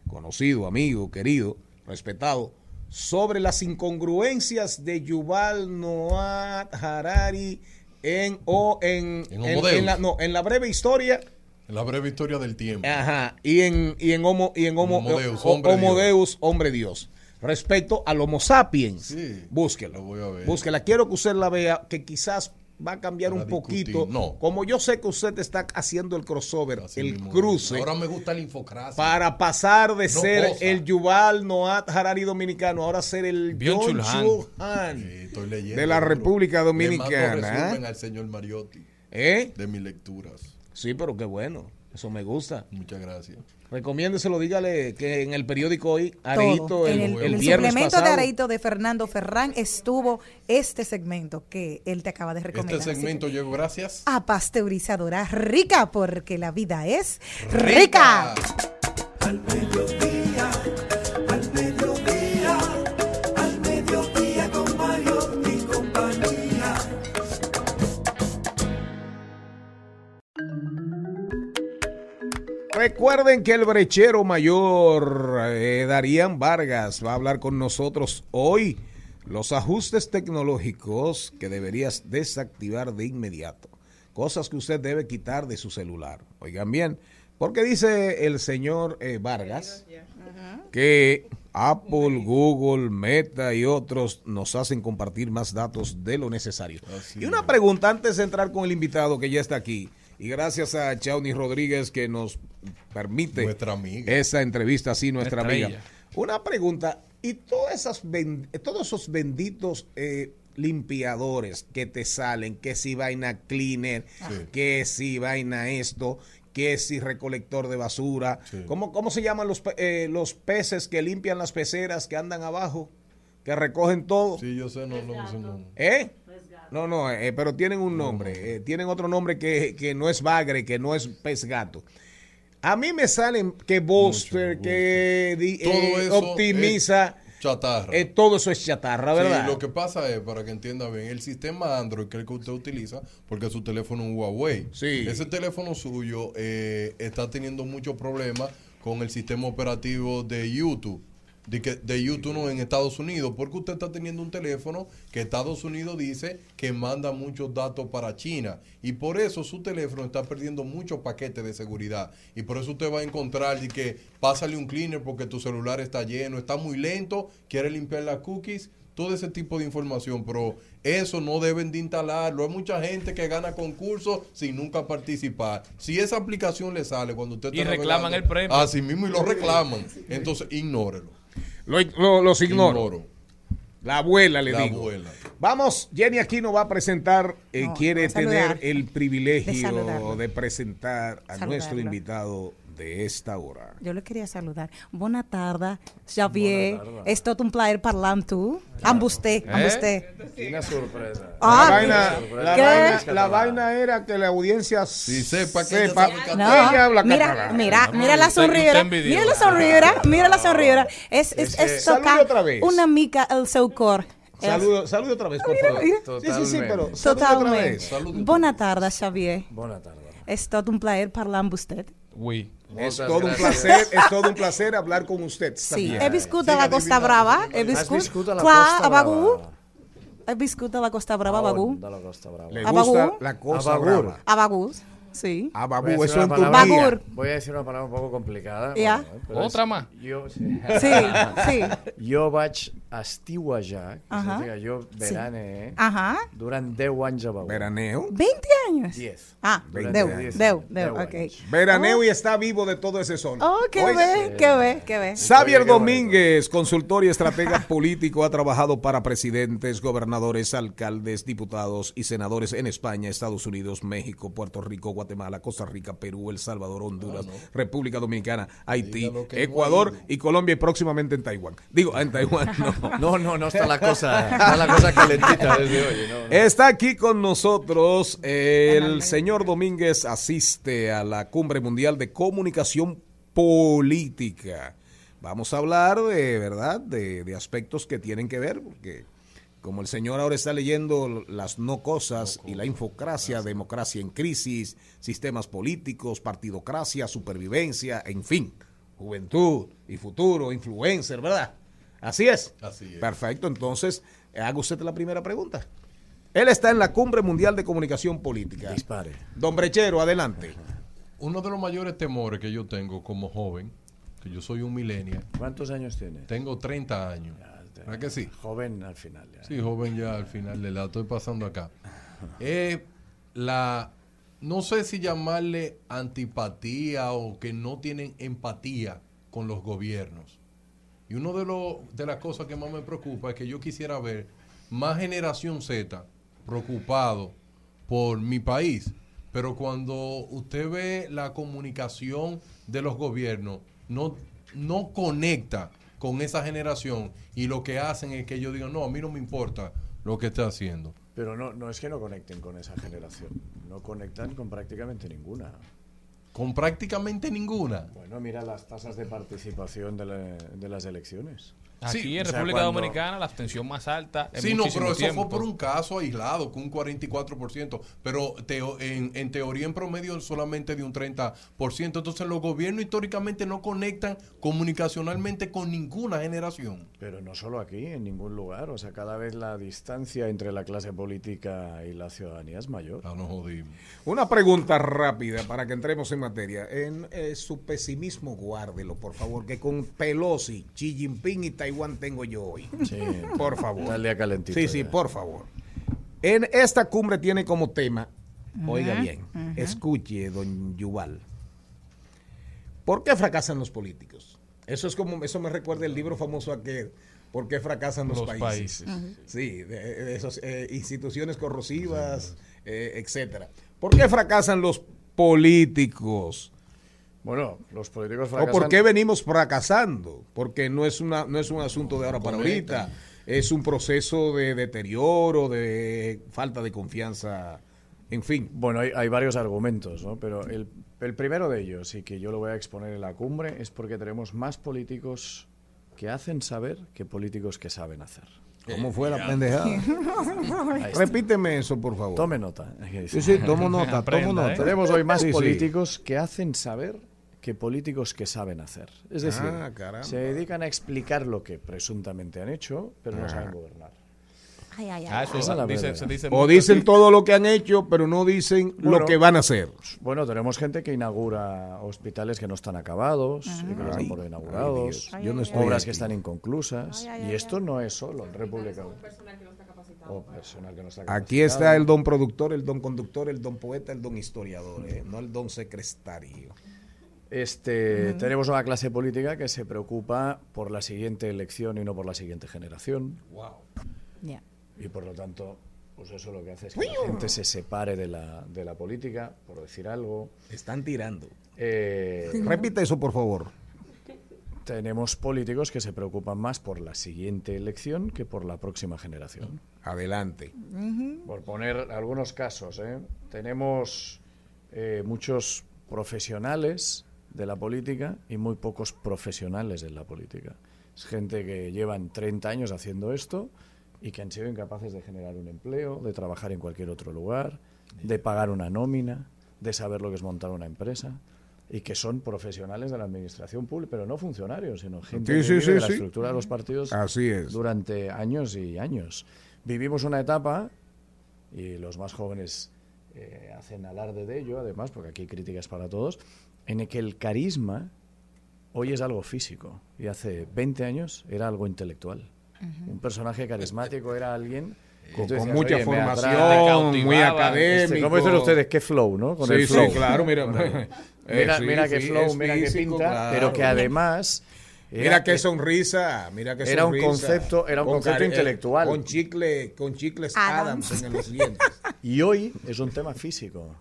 conocido, amigo, querido, respetado, sobre las incongruencias de Yuval Noah Harari en o en, En en- Homo en la, no, en la breve historia En la breve historia del tiempo. Ajá, y en, y en Homo, y en homo, Homo Deus, hombre Homo Dios. Deus, hombre Dios. Respecto al Homo sapiens, Sí. búsquela. Lo voy a ver. Búsquela. Quiero que usted la vea, que quizás va a cambiar un discutir. poquito. No. Como yo sé que usted está haciendo el crossover, Así el cruce, Ahora me gusta la infocracia. para pasar de No ser cosa. el Yuval Noah Harari dominicano, ahora ser el Byung John Chul Han. Chul Han Sí, estoy leyendo. de la. República Le mando Dominicana. ¿eh? al señor Mariotti ¿Eh? de mis lecturas. Sí, pero qué bueno. Eso me gusta. Muchas gracias. Recomiéndeselo, dígale que en el periódico hoy, Todo. Areito, el, el, el en el viernes suplemento pasado. de Areito de Fernando Ferrán estuvo este segmento que él te acaba de recomendar. Este segmento llegó gracias. a pasteurizadora rica, porque la vida es rica. Al Recuerden que el brechero mayor eh, Darían Vargas va a hablar con nosotros hoy. Los ajustes tecnológicos que deberías desactivar de inmediato. Cosas que usted debe quitar de su celular. Oigan bien, porque dice el señor eh, Vargas que Apple, Google, Meta y otros nos hacen compartir más datos de lo necesario. Así y una pregunta antes de entrar con el invitado que ya está aquí. Y gracias a Chauni Rodríguez que nos permite Nuestra amiga. esa entrevista así, nuestra Nuestra amiga. ella. Una pregunta, ¿y todas esas ben- todos esos benditos eh, limpiadores que te salen, que si vaina cleaner, que si vaina esto, que si recolector de basura, Sí. ¿cómo, cómo se llaman los, pe- eh, los peces que limpian las peceras que andan abajo, que recogen todo? Sí, yo sé, no, no, sé, no. ¿Eh? No, no, eh, pero tienen un nombre, eh, tienen otro nombre que, que no es bagre, que no es pez gato. A mí me salen que Buster, que eh, optimiza, es chatarra. eh, todo eso es chatarra, ¿verdad? Sí, lo que pasa es, para que entienda bien, el sistema Android que es el que usted utiliza, porque su teléfono es un Huawei. Sí. Ese teléfono suyo eh, está teniendo muchos problemas con el sistema operativo de YouTube. De, que, de YouTube no en Estados Unidos, porque usted está teniendo un teléfono que Estados Unidos dice que manda muchos datos para China y por eso su teléfono está perdiendo muchos paquetes de seguridad y por eso usted va a encontrar de que pásale un cleaner porque tu celular está lleno, está muy lento, quiere limpiar las cookies, todo ese tipo de información, pero eso no deben de instalarlo. Hay mucha gente que gana concursos sin nunca participar. Si esa aplicación le sale cuando usted Y está reclaman navegando, el premio. Así mismo y lo reclaman. Entonces, ignórelo. Lo- lo- los ignoro. Ignoro. La abuela, le La digo. abuela. Vamos, Jenny Aquino va a presentar, eh, No, quiere tener el privilegio de, presentar a Saludarlo. nuestro invitado de esta hora. Yo le quería saludar. Bona tarda, Xavier. És tot un plaer parlar amb tu. Amb vostè, amb Eh? vostè. Quina sorpresa. Ah, la, vaina, la, vaina, la vaina era que la audiencia Sí, sepa que ella sepa que ella habla mira, catalán. mira, mira la envidioso. Mira la sonrida. Mira la és, que- és Salude tocar otra vez. una mica el seu cor. Saludo, saludo otra vez, por favor. mira. Sí, sí, sí, pero Totalment. Bona tarda, Xavier. Bona tarda. És tot un plaer parlar amb vostè. Oui. Es todo un placer, es todo un placer hablar con usted. Sí, he viscut a la. Costa Brava. He viscut, viscut a la clar, Costa a. He viscut a la Costa Brava, a? De la Costa Brava. Le ¿A gusta la cosa A brava. A Bagú, sí. A Voy a Babú, decir eso una en tu palabra- día. Bagur. Voy a decir una palabra un poco complicada. Ja. bueno, Otra és- más. Jo, sí. Sí, sí. jo vaig estiuejar, que Ajá. jo veraneé, Ajá. durant 10 anys a Begur. Veraneo. 20 años. 10. Ah, Veinte deu, años. deu, Deu deu, ok. años. Veraneo y está vivo de todo ese son. Oh, qué ve, qué ve, qué ve. Xavier Domínguez, consultor y estratega político, ha trabajado para presidentes, gobernadores, alcaldes, diputados y senadores en España, Estados Unidos, México, Puerto Rico, Guatemala, Costa Rica, Perú, El Salvador, Honduras, República Dominicana, Haití, Ecuador y Colombia y próximamente en Taiwán. Digo, en Taiwán no. No, no, no está la cosa, está la cosa calentita desde hoy. No, no. Está aquí con nosotros el señor Domínguez asiste a la Cumbre Mundial de Comunicación Política. Vamos a hablar de verdad de, de aspectos que tienen que ver porque como el señor ahora está leyendo las no cosas y la infocracia, democracia en crisis, sistemas políticos, partidocracia, supervivencia, en fin, juventud y futuro, influencer, ¿verdad? Así es. Así es. Perfecto, entonces, haga usted la primera pregunta. Él está en la Cumbre Mundial de Comunicación Política. Dispare. Don Brechero, adelante. Uno de los mayores temores que yo tengo como joven, que yo soy un millennial, ¿Cuántos años tiene? tengo 30 años. ¿Verdad que sí? Joven al final. ya. Sí, joven ya al final de la estoy pasando acá. Es la, no sé si llamarle antipatía o que no tienen empatía con los gobiernos. Y uno de, de las cosas que más me preocupa es que yo quisiera ver más generación Z preocupado por mi país. Pero cuando usted ve la comunicación de los gobiernos, no, no conecta con esa generación y lo que hacen es que ellos digan, no, a mí no me importa lo que está haciendo. Pero no, no es que no conecten con esa generación. No conectan con prácticamente ninguna. Con prácticamente ninguna. Bueno, mira las tasas de participación de, la- de las elecciones. Aquí Sí, en o sea, República cuando- Dominicana la abstención más alta en Sí, no, pero eso tiempo. fue por un caso aislado, con un 44%, pero teo- en, en teoría en promedio solamente de un 30%. Entonces los gobiernos históricamente no conectan comunicacionalmente con ninguna generación. Pero no solo aquí, en ningún lugar. O sea, cada vez la distancia entre la clase política y la ciudadanía es mayor. Ah, no jodimos. Una pregunta rápida para que entremos en materia. En eh, su pesimismo, guárdelo, por favor, que con Pelosi, Xi Jinping y Taiwán tengo yo hoy. Sí. Por favor. El día calentito Sí, sí, ya. por favor. En esta cumbre tiene como tema, oiga bien, escuche, don Yuval. ¿Por qué fracasan los políticos? Eso es como, eso me recuerda el libro famoso aquel, ¿Por qué fracasan los, Los países? Sí, de, de esas eh, instituciones corrosivas, eh, etcétera. ¿Por qué fracasan los políticos? Bueno, los políticos ¿O fracasan. por qué venimos fracasando? Porque no es, una, no es un asunto de ahora para ahorita. Es un proceso de deterioro, de falta de confianza, en fin. Bueno, hay, hay varios argumentos, ¿no? Pero el, el primero de ellos, y que yo lo voy a exponer en la cumbre, es porque tenemos más políticos que hacen saber que políticos que saben hacer. ¿Cómo fue la pendejada? Ahí está. Repíteme eso, por favor. Tome nota. Sí, sí, tomo nota, tomo nota. Tenemos hoy más Sí, sí. políticos que hacen saber que políticos que saben hacer. Es decir, Ah, se dedican a explicar lo que presuntamente han hecho, pero no Ah. saben gobernar. Ay, ay, ay. Ah, eso dice- se dice O dicen todo lo que han hecho, pero no dicen Bueno, lo que van a hacer. Bueno, tenemos gente que inaugura hospitales que no están acabados y que no están Ay, por ay, inaugurados, Dios. Yo no estoy obras aquí. que están inconclusas. Ay, ay, y ay, esto no es solo en República O personal que no está Aquí está el don productor, el don conductor, el don poeta, el don historiador, ¿eh? no el don secretario. Este, Tenemos una clase política que se preocupa por la siguiente elección y no por la siguiente generación. Ya. Y por lo tanto, pues eso lo que hace es que la gente se separe de la, de la política, por decir algo. Están tirando. Eh, Repite eso, por favor. tenemos políticos que se preocupan más por la siguiente elección que por la próxima generación. Adelante. Por poner algunos casos, ¿eh? tenemos eh, muchos profesionales de la política y muy pocos profesionales de la política. Es gente que llevan 30 años haciendo esto y que han sido incapaces de generar un empleo, de trabajar en cualquier otro lugar, de pagar una nómina, de saber lo que es montar una empresa y que son profesionales de la administración pública, pero no funcionarios, sino gente Sí, que sí, vive sí, de la estructura de los partidos Así es. durante años y años. Vivimos una etapa, y los más jóvenes eh, hacen alarde de ello, además, porque aquí hay críticas para todos, en el que el carisma hoy es algo físico y hace 20 años era algo intelectual. Un personaje carismático era alguien que Con- con mucha "Oye, me formación, atrae". muy académico. Este, ¿Cómo dicen ustedes? ¿Qué flow, no? Con Sí, el sí, flow. claro, mira, eh, mira, sí, mira qué sí, flow, mira qué pinta, claro. pero que además... Mira era- qué sonrisa, mira qué Era un sonrisa. concepto- era un Con concepto eh, intelectual. Con chicle, con chicles Adams. Adams, en los dientes. Y hoy es un tema físico.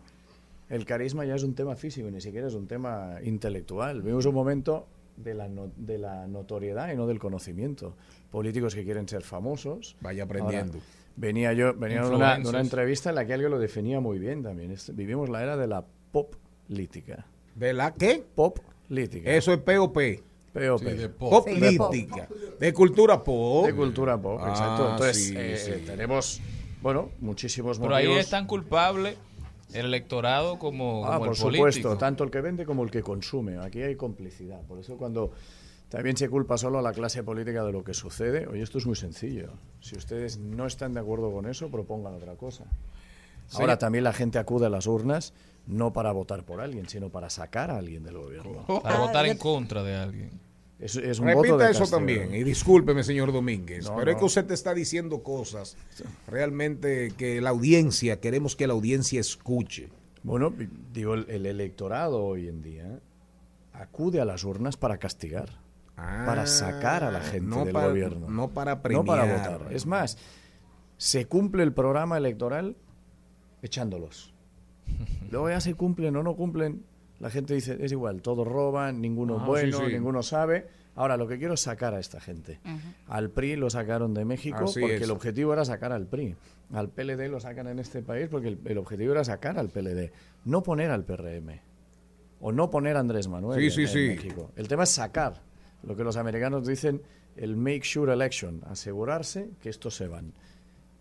El carisma ya es un tema físico, ni siquiera es un tema intelectual. Vivimos un momento de la, no- de la notoriedad y no del conocimiento. Políticos que quieren ser famosos. Vaya aprendiendo. Ahora, venía yo venía de una, de una Influencers. entrevista en la que alguien lo definía muy bien también. Es- vivimos la era de la pop lítica. ¿De la qué? Pop lítica. Eso es POP. POP. Sí, de pop. Pop Sí, de pop. política, de cultura pop. De cultura pop, Ah, exacto. Entonces, sí, eh, sí. tenemos, bueno, muchísimos Pero ahí motivos. es tan culpable el electorado como, Ah, como por el político. supuesto, tanto el que vende como el que consume. Aquí hay complicidad. Por eso cuando también se culpa solo a la clase política de lo que sucede, oye, esto es muy sencillo. Si ustedes no están de acuerdo con eso, propongan otra cosa. Ahora también la gente acude a las urnas no para votar por alguien, sino para sacar a alguien del gobierno. Para Ah, votar en contra de alguien. Es, es un voto Repita de eso también, y discúlpeme, señor Domínguez, No, pero es no. que usted te está diciendo cosas realmente que la audiencia, queremos que la audiencia escuche. Bueno, digo, el, el electorado hoy en día acude a las urnas para castigar, para sacar a la gente Ah, no del para- gobierno. no para No para premiar. votar. Es más, se cumple el programa electoral echándolos. Luego ya se cumplen o no cumplen, la gente dice, es igual, todos roban, ninguno es Ah, bueno, sí, sí. ninguno sabe. Ahora, lo que quiero es sacar a esta gente. Al PRI lo sacaron de México Así porque es. el objetivo era sacar al PRI. Al PLD lo sacan en este país porque el, el objetivo era sacar al PLD, no poner al PRM. O no poner a Andrés Manuel Sí, en, sí, en sí. México. El tema es sacar. Lo que los americanos dicen el make sure election, asegurarse que estos se van.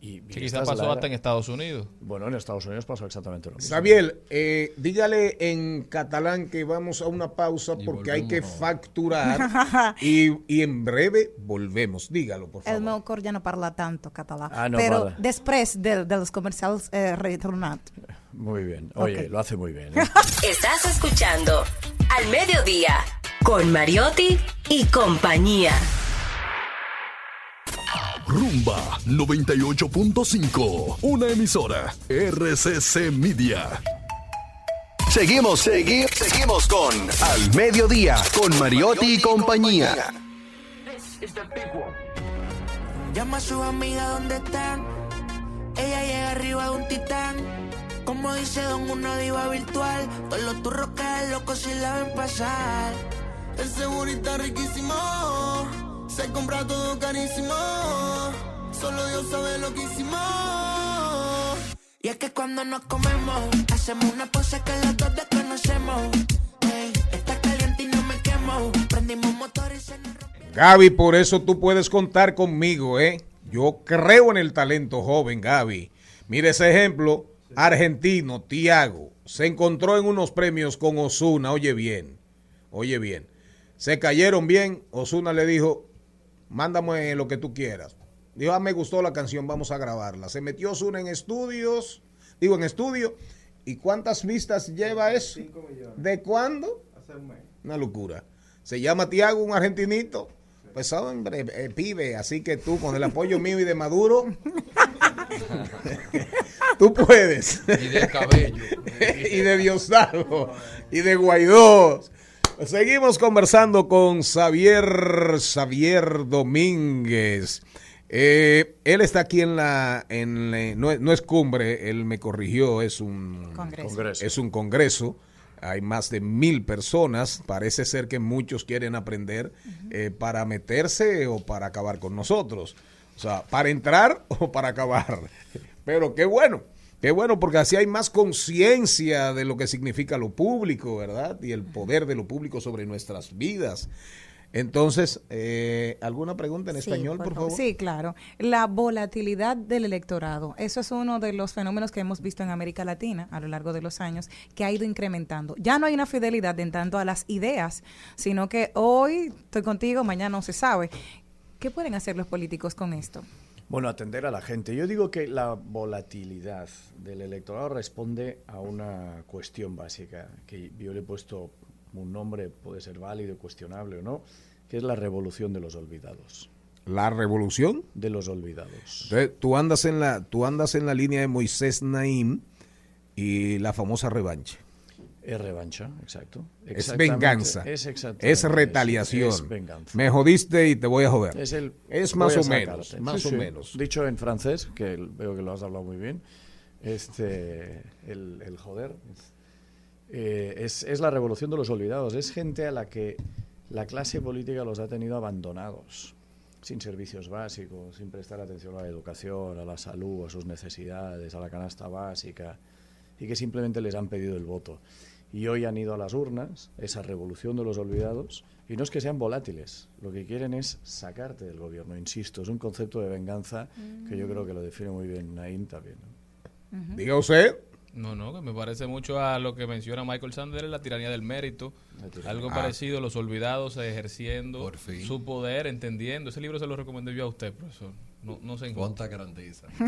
Y, y quizás la pasó hasta en Estados Unidos. Bueno, en Estados Unidos pasó exactamente lo mismo. Xavier, eh, dígale en catalán que vamos a una pausa porque hay que volvemos. facturar y, y en breve volvemos. Dígalo, por El favor. meu cor ja no parla tanto català. Ah, no però parla. després de, dels comercials eh, retornat. Muy bien. Oye, Ok. lo hace muy bien. ¿eh? Estás escuchando Al Mediodía con Mariotti y compañía. Rumba 98.5. Una emisora. RCC Media. Seguimos, segui- seguimos con Al Mediodía, con Mariotti y compañía. Llama a su amiga donde están. Ella llega arriba de un titán. Como dice Don, una diva virtual. Todos los turros caen locos si la ven pasar. El segurita riquísimo. Se compra todo carísimo. Solo Dios sabe lo que hicimos. Y es que cuando nos comemos, hacemos una pose que los dos desconocemos. Ey, está caliente y no me quemo. Prendimos motor y se nos. Gaby, por eso tú puedes contar conmigo, ¿eh? Yo creo en el talento joven, Gaby. Mira ese ejemplo, argentino, Tiago, se encontró en unos premios con Osuna, oye bien, oye bien. Se cayeron bien, Osuna le dijo, mándame lo que tú quieras. Dijo, ah, me gustó la canción, vamos a grabarla. Se metió Osuna en estudios, digo, en estudio. ¿Y cuántas vistas lleva eso? ¿De cuándo? Una locura. Se llama Tiago, un argentinito. Pues hombre, eh, pibe, así que tú con el apoyo mío y de Maduro, tú puedes. Y de cabello. y de Diosdado y de Guaidó. Seguimos conversando con Xavier Xavier Domínguez. Eh, él está aquí en la, en la- no, es- no es cumbre, él me corrigió, es un Congreso. Congreso. es un congreso. Hay más de mil personas. Parece ser que muchos quieren aprender eh, para meterse o para acabar con nosotros. O sea, para entrar o para acabar. Pero qué bueno, qué bueno, porque así hay más conciencia de lo que significa lo público, ¿verdad? Y el poder de lo público sobre nuestras vidas. Entonces, eh, ¿alguna pregunta en Sí, español, por favor? Sí, claro. La volatilidad del electorado. Eso es uno de los fenómenos que hemos visto en América Latina a lo largo de los años, que ha ido incrementando. Ya no hay una fidelidad en tanto a las ideas, sino que hoy estoy contigo, mañana no se sabe. ¿Qué pueden hacer los políticos con esto? Bueno, atender a la gente. Yo digo que la volatilidad del electorado responde a una cuestión básica, que yo le he puesto un nombre, puede ser válido, cuestionable o no, que es la revolución de los olvidados. La revolución. De los olvidados. Entonces, tú andas en la, tú andas en la línea de Moisés Naim y la famosa revancha. Es revancha, exacto. Es venganza. Es Es retaliación. Es venganza. Me jodiste y te voy a joder. Es, el, Es voy más o menos. Más Sí, o sí. menos. Dicho en francés, que veo que lo has hablado muy bien, este, el, el joder. eh, es, es la revolución de los olvidados. Es gente a la que la clase política los ha tenido abandonados, sin servicios básicos, sin prestar atención a la educación, a la salud, a sus necesidades, a la canasta básica, y que simplemente les han pedido el voto. Y hoy han ido a las urnas, esa revolución de los olvidados, y no es que sean volátiles, lo que quieren es sacarte del gobierno, insisto, es un concepto de venganza que yo creo que lo define muy bien Naim también. ¿no? Diga usted. No, no, que me parece mucho a lo que menciona Michael Sanders, la tiranía del mérito. Algo Ah. parecido, los olvidados ejerciendo su poder, entendiendo. Ese libro se lo recomendé yo a usted, profesor. No, no se Cuánta grandeza.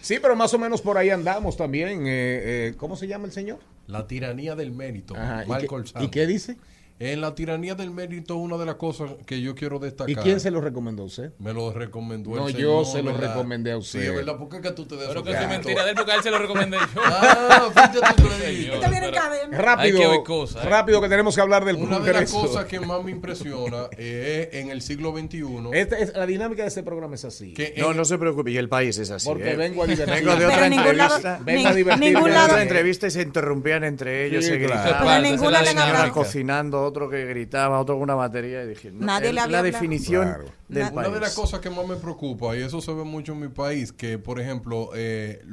sí, pero más o menos por ahí andamos también. eh, eh, ¿Cómo se llama el señor? La tiranía del mérito. Ajá, ¿y Michael qué- Sanders. y qué dice? En la tiranía del mérito, una de las cosas que yo quiero destacar. ¿Y quién se lo recomendó a usted? Me lo recomendó No, el yo señor, se lo ¿verdad? recomendé a Sí, usted. es verdad. ¿Por qué que tú te des Pero que es mentira de él porque a él se lo recomendé yo. Ah, fíjate tú Esto viene en. Rápido, Hay que cosas, ¿eh? rápido que tenemos que hablar del Una de las cosas que más me impresiona es en el siglo XXI. Esta es, la dinámica de este programa es así. que No, en- no se preocupe, y el país es así. Porque ¿eh? vengo a divertir. Vengo de otra en entrevista. Vengo a divertirme. lado- otra entrevista y se interrumpían entre ellos, Sí, se claro. gritaban. Pero ninguna le. Una cocinando, otro que gritaba, otro con una batería y dije, no, Nadie le había la hablado. definición Claro. del país. Una de las cosas que más me preocupa, y eso se ve mucho en mi país, que por ejemplo, eh,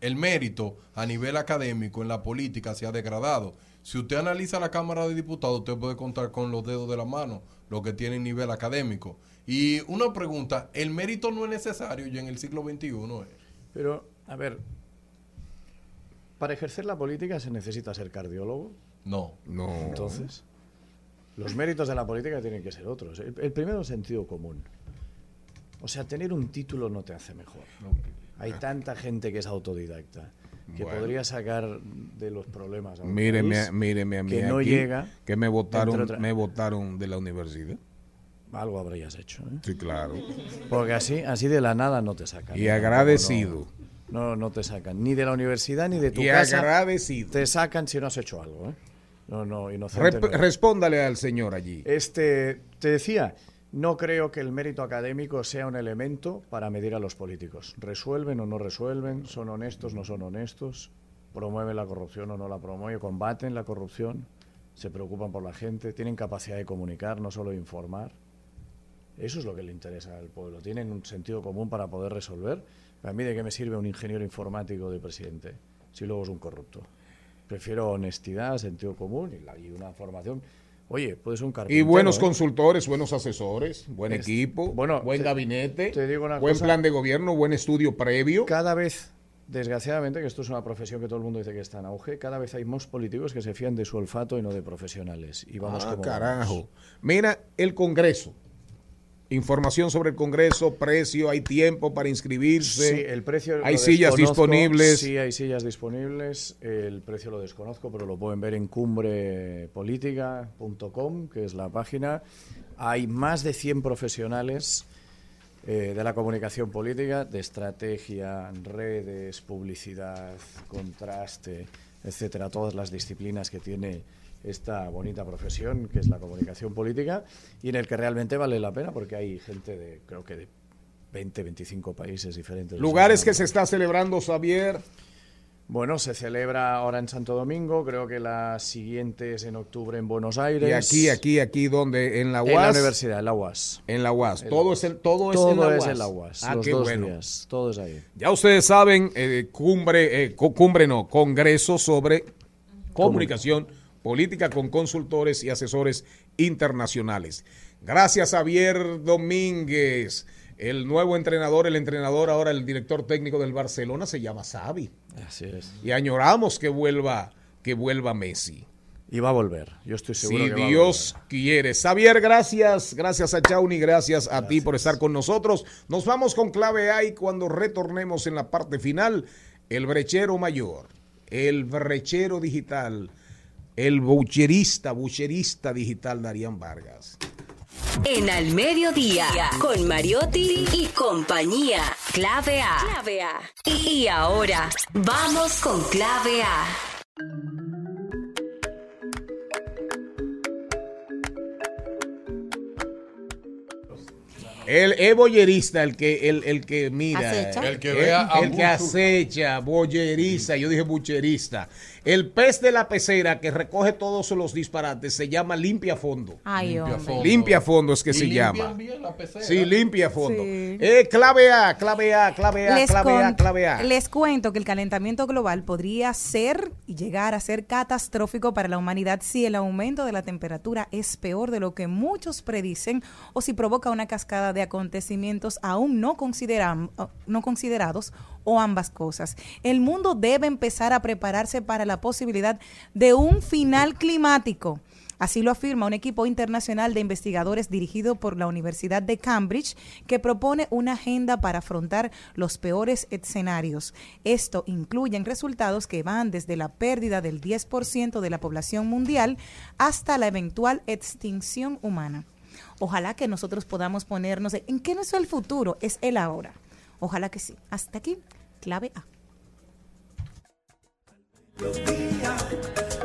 el mérito a nivel académico en la política se ha degradado. Si usted analiza la Cámara de Diputados, usted puede contar con los dedos de la mano lo que tiene nivel académico. Y una pregunta, ¿el mérito no es necesario ya en el siglo XXI? eh? Pero, a ver, para ejercer la política se necesita ser cardiólogo. No. No. Entonces, los méritos de la política tienen que ser otros. El, el primero es sentido común. O sea, tener un título no te hace mejor. Hay tanta gente que es autodidacta que Bueno. podría sacar de los problemas a Míreme, país míreme a mí que no llega que me votaron, me votaron de la universidad. algo habrías hecho ¿eh? Sí, claro. porque así así de la nada no te sacan Y ¿eh? agradecido. no, no no te sacan ni de la universidad ni de tu Y casa agradecido. te sacan si no has hecho algo ¿eh? No no Rep- inocente no respóndale al señor allí. Este, te decía, no creo que el mérito académico sea un elemento para medir a los políticos. ¿Resuelven o no resuelven? ¿Son honestos o no son honestos? ¿Promueven la corrupción o no la promueven? ¿Combaten la corrupción? ¿Se preocupan por la gente? ¿Tienen capacidad de comunicar, no solo de informar? Eso es lo que le interesa al pueblo. ¿Tienen un sentido común para poder resolver? ¿A mí de qué me sirve un ingeniero informático de presidente si luego es un corrupto? Prefiero honestidad, sentido común y, la- y una formación. Oye, puedes un Y carpintero. buenos ¿eh? consultores, buenos asesores, buen Es- equipo, bueno, buen te- gabinete, te digo una buen cosa. plan de gobierno, buen estudio previo. Cada vez, desgraciadamente, que esto es una profesión que todo el mundo dice que está en auge, cada vez hay más políticos que se fían de su olfato y no de profesionales. Y vamos Ah, como carajo. vamos. Mira, el Congreso. Información sobre el Congreso, precio, hay tiempo para inscribirse. Sí, el precio Hay sillas disponibles. Sí, hay sillas disponibles. El precio lo desconozco, pero lo pueden ver en cumbrepolitica.com, que es la página. Hay más de 100 profesionales eh, de la comunicación política, de estrategia, redes, publicidad, contraste, etcétera, todas las disciplinas que tiene esta bonita profesión que es la comunicación política y en el que realmente vale la pena porque hay gente de creo que de 20, 25 países diferentes. Lugares que se está celebrando, Xavier. Bueno, se celebra ahora en Santo Domingo, creo que la siguiente es en octubre en Buenos Aires. Y aquí, aquí, aquí, donde en la UAS. En la universidad, en la UAS. En la UAS. En la todo UAS. es, el, todo es Todo en la es en la UAS, Ah, los qué dos bueno. días, todo es ahí. Ya ustedes saben, eh, cumbre, eh, cu- cumbre no, congreso sobre comunicación política con consultores y asesores internacionales. Gracias Javier Domínguez, el nuevo entrenador, el entrenador ahora, el director técnico del Barcelona se llama Xavi. Así es. Y añoramos que vuelva, que vuelva Messi. Y va a volver, yo estoy seguro Si que va a Dios quiere. Xavier, gracias. Gracias a Chauni, gracias a ti por estar con nosotros. Nos vamos con clave A y cuando retornemos en la parte final, el brechero mayor, el brechero digital, el bucherista, bucherista digital Darían Vargas. En Al Mediodía, con Mariotti y compañía. Clave A. Clave A. Y ahora, vamos con Clave A. El es boyerista, el que, el, el que mira. Acecha. El que el, vea a el que acecha, boyerista. Yo dije bucherista. El pez de la pecera que recoge todos los disparates se llama limpia fondo. Ay, Limpia fondo. Limpia fondo es que ¿Y se llama. bien la pecera? Sí, limpia fondo. Sí. Eh, clave A, clave A, clave A, Les, clave A, clave A. les cuento que el calentamiento global podría ser y llegar a ser catastrófico para la humanidad si el aumento de la temperatura es peor de lo que muchos predicen o si provoca una cascada de acontecimientos aún no, consideram- no considerados o ambas cosas. El mundo debe empezar a prepararse para la posibilidad de un final climático. Así lo afirma un equipo internacional de investigadores dirigido por la Universidad de Cambridge que propone una agenda para afrontar los peores escenarios. Esto incluye resultados que van desde la pérdida del 10% de la población mundial hasta la eventual extinción humana. Ojalá que nosotros podamos ponernos en- qué no es el futuro, es el ahora. Ojalá que sí. Hasta aquí, clave A.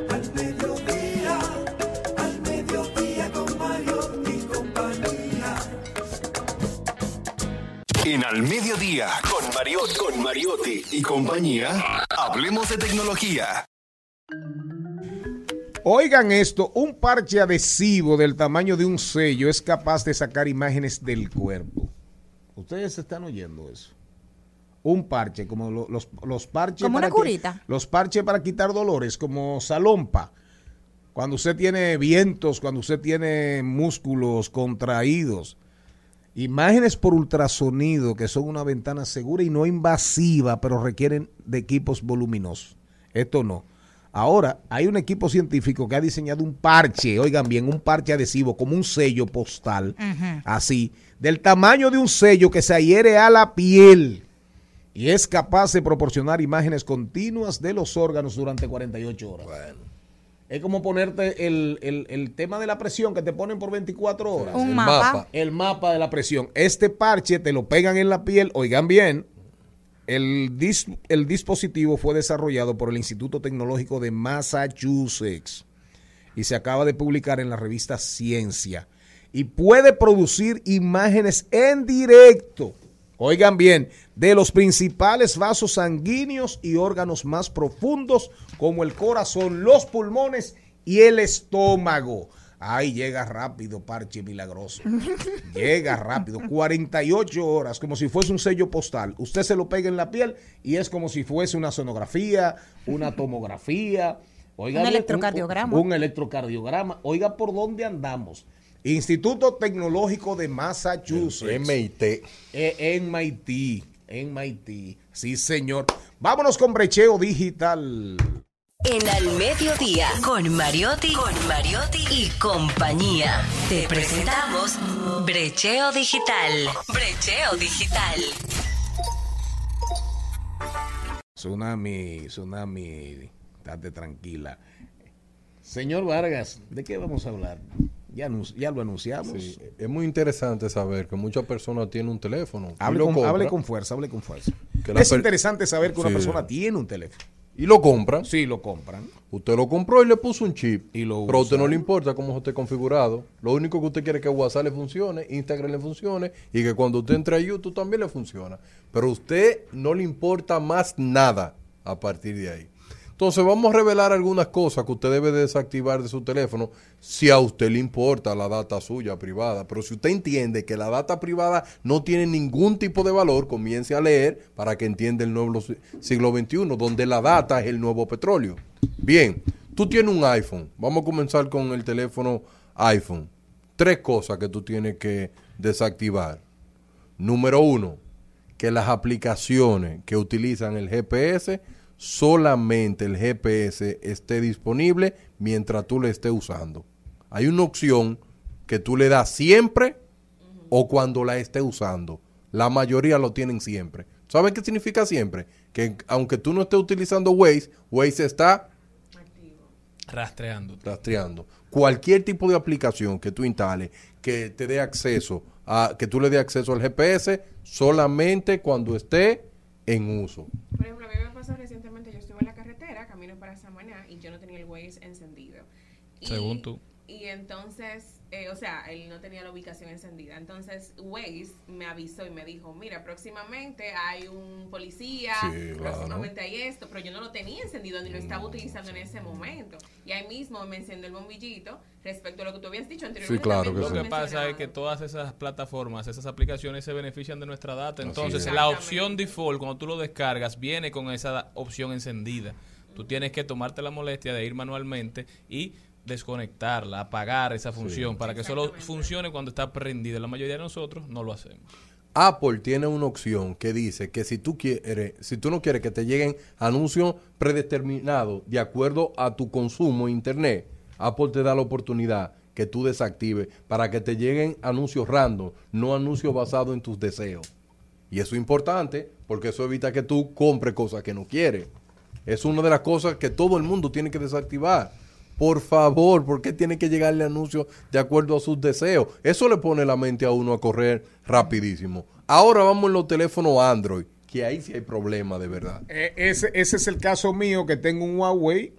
Al mediodía, al mediodía con Mario y compañía. En Al Mediodía, con Mariotti, con Mariotti y compañía, hablemos de tecnología. Oigan esto, un parche adhesivo del tamaño de un sello es capaz de sacar imágenes del cuerpo. Ustedes están oyendo eso. Un parche, como lo- los, los parches Como una para que- curita. los parches para quitar dolores, como salompa. Cuando usted tiene vientos, cuando usted tiene músculos contraídos. Imágenes por ultrasonido, que son una ventana segura y no invasiva, pero requieren de equipos voluminosos. Esto no. Ahora, hay un equipo científico que ha diseñado un parche, oigan bien, un parche adhesivo, como un sello postal, así, del tamaño de un sello que se adhiere a la piel y es capaz de proporcionar imágenes continuas de los órganos durante 48 horas. Es como ponerte el, el- el tema de la presión que te ponen por 24 horas. Un El mapa. mapa. El mapa de la presión. Este parche te lo pegan en la piel, oigan bien. El, dis- el dispositivo fue desarrollado por el Instituto Tecnológico de Massachusetts y se acaba de publicar en la revista Ciencia. Y puede producir imágenes en directo, oigan bien, de los principales vasos sanguíneos y órganos más profundos como el corazón, los pulmones y el estómago. Ay, llega rápido, parche milagroso. Llega rápido, 48 horas, como si fuese un sello postal. Usted se lo pega en la piel y es como si fuese una sonografía, una tomografía. Oiga, Un electrocardiograma. Un, un electrocardiograma. Oiga, ¿por dónde andamos? Instituto Tecnológico de Massachusetts. MIT. Eh, en MIT. En MIT. Sí, señor. Vámonos con brecheo digital. En Al Mediodía, con Mariotti, con Mariotti y compañía. Te presentamos Brecheo Digital. Brecheo Digital. Tsunami, tsunami, estate tranquila. Señor Vargas, ¿de qué vamos a hablar? Ya, lo anunciamos. Sí, es muy interesante saber que muchas personas tienen un teléfono. Hable, lo con, hable con fuerza, hable con fuerza. Que es interesante saber que una persona tiene un teléfono. Y lo compran. Sí, lo compran. Usted lo compró y le puso un chip. Y lo pero a usted no le importa cómo esté configurado. Lo único que usted quiere es que WhatsApp le funcione, Instagram le funcione y que cuando usted entre a YouTube también le funciona. Pero a usted no le importa más nada a partir de ahí. Entonces vamos a revelar algunas cosas que usted debe desactivar de su teléfono si a usted le importa la data suya privada. Pero si usted entiende que la data privada no tiene ningún tipo de valor, comience a leer para que entienda el nuevo si- siglo XXI, donde la data es el nuevo petróleo. Bien, tú tienes un iPhone. Vamos a comenzar con el teléfono iPhone. Tres cosas que tú tienes que desactivar. Número uno, que las aplicaciones que utilizan el GPS, solamente el GPS esté disponible mientras tú le estés usando. Hay una opción que tú le das siempre o cuando la estés usando. La mayoría lo tienen siempre. ¿Sabes qué significa siempre? Que aunque tú no estés utilizando Waze, Waze está Rastreando. rastreando. Cualquier tipo de aplicación que tú instales que te dé acceso a que tú le dé acceso al GPS solamente cuando esté en uso. Por ejemplo, a mí me pasó recientemente, yo estuve en la carretera, camino para Samaná, y yo no tenía el Encendido. Y- Según tú. Y entonces eh, o sea, él no tenía la ubicación encendida. Entonces, Waze me avisó y me dijo, mira, próximamente hay un policía, Sí, claro. próximamente hay esto, pero yo no lo tenía encendido ni lo estaba utilizando en ese momento. Y ahí mismo me encendió el bombillito respecto a lo que tú habías dicho anteriormente. también Lo tú que pasa es que todas esas plataformas, esas aplicaciones se benefician de nuestra data. Entonces, es. la opción default, cuando tú lo descargas, viene con esa opción encendida. Tú tienes que tomarte la molestia de ir manualmente y desconectarla, apagar esa función para que solo funcione cuando está prendida. La mayoría de nosotros no lo hacemos. Apple tiene una opción que dice que si tú quieres, si tú no quieres que te lleguen anuncios predeterminados de acuerdo a tu consumo en internet, Apple te da la oportunidad que tú desactives para que te lleguen anuncios random, no anuncios basados en tus deseos. Y eso es importante porque eso evita que tú compres cosas que no quieres. Es una de las cosas que todo el mundo tiene que desactivar. Por favor, ¿por qué tiene que llegarle anuncios de acuerdo a sus deseos? Eso le pone la mente a uno a correr rapidísimo. Ahora vamos en los teléfonos Android, que ahí sí hay problema de verdad. Eh, ese, ese es el caso mío que tengo un Huawei,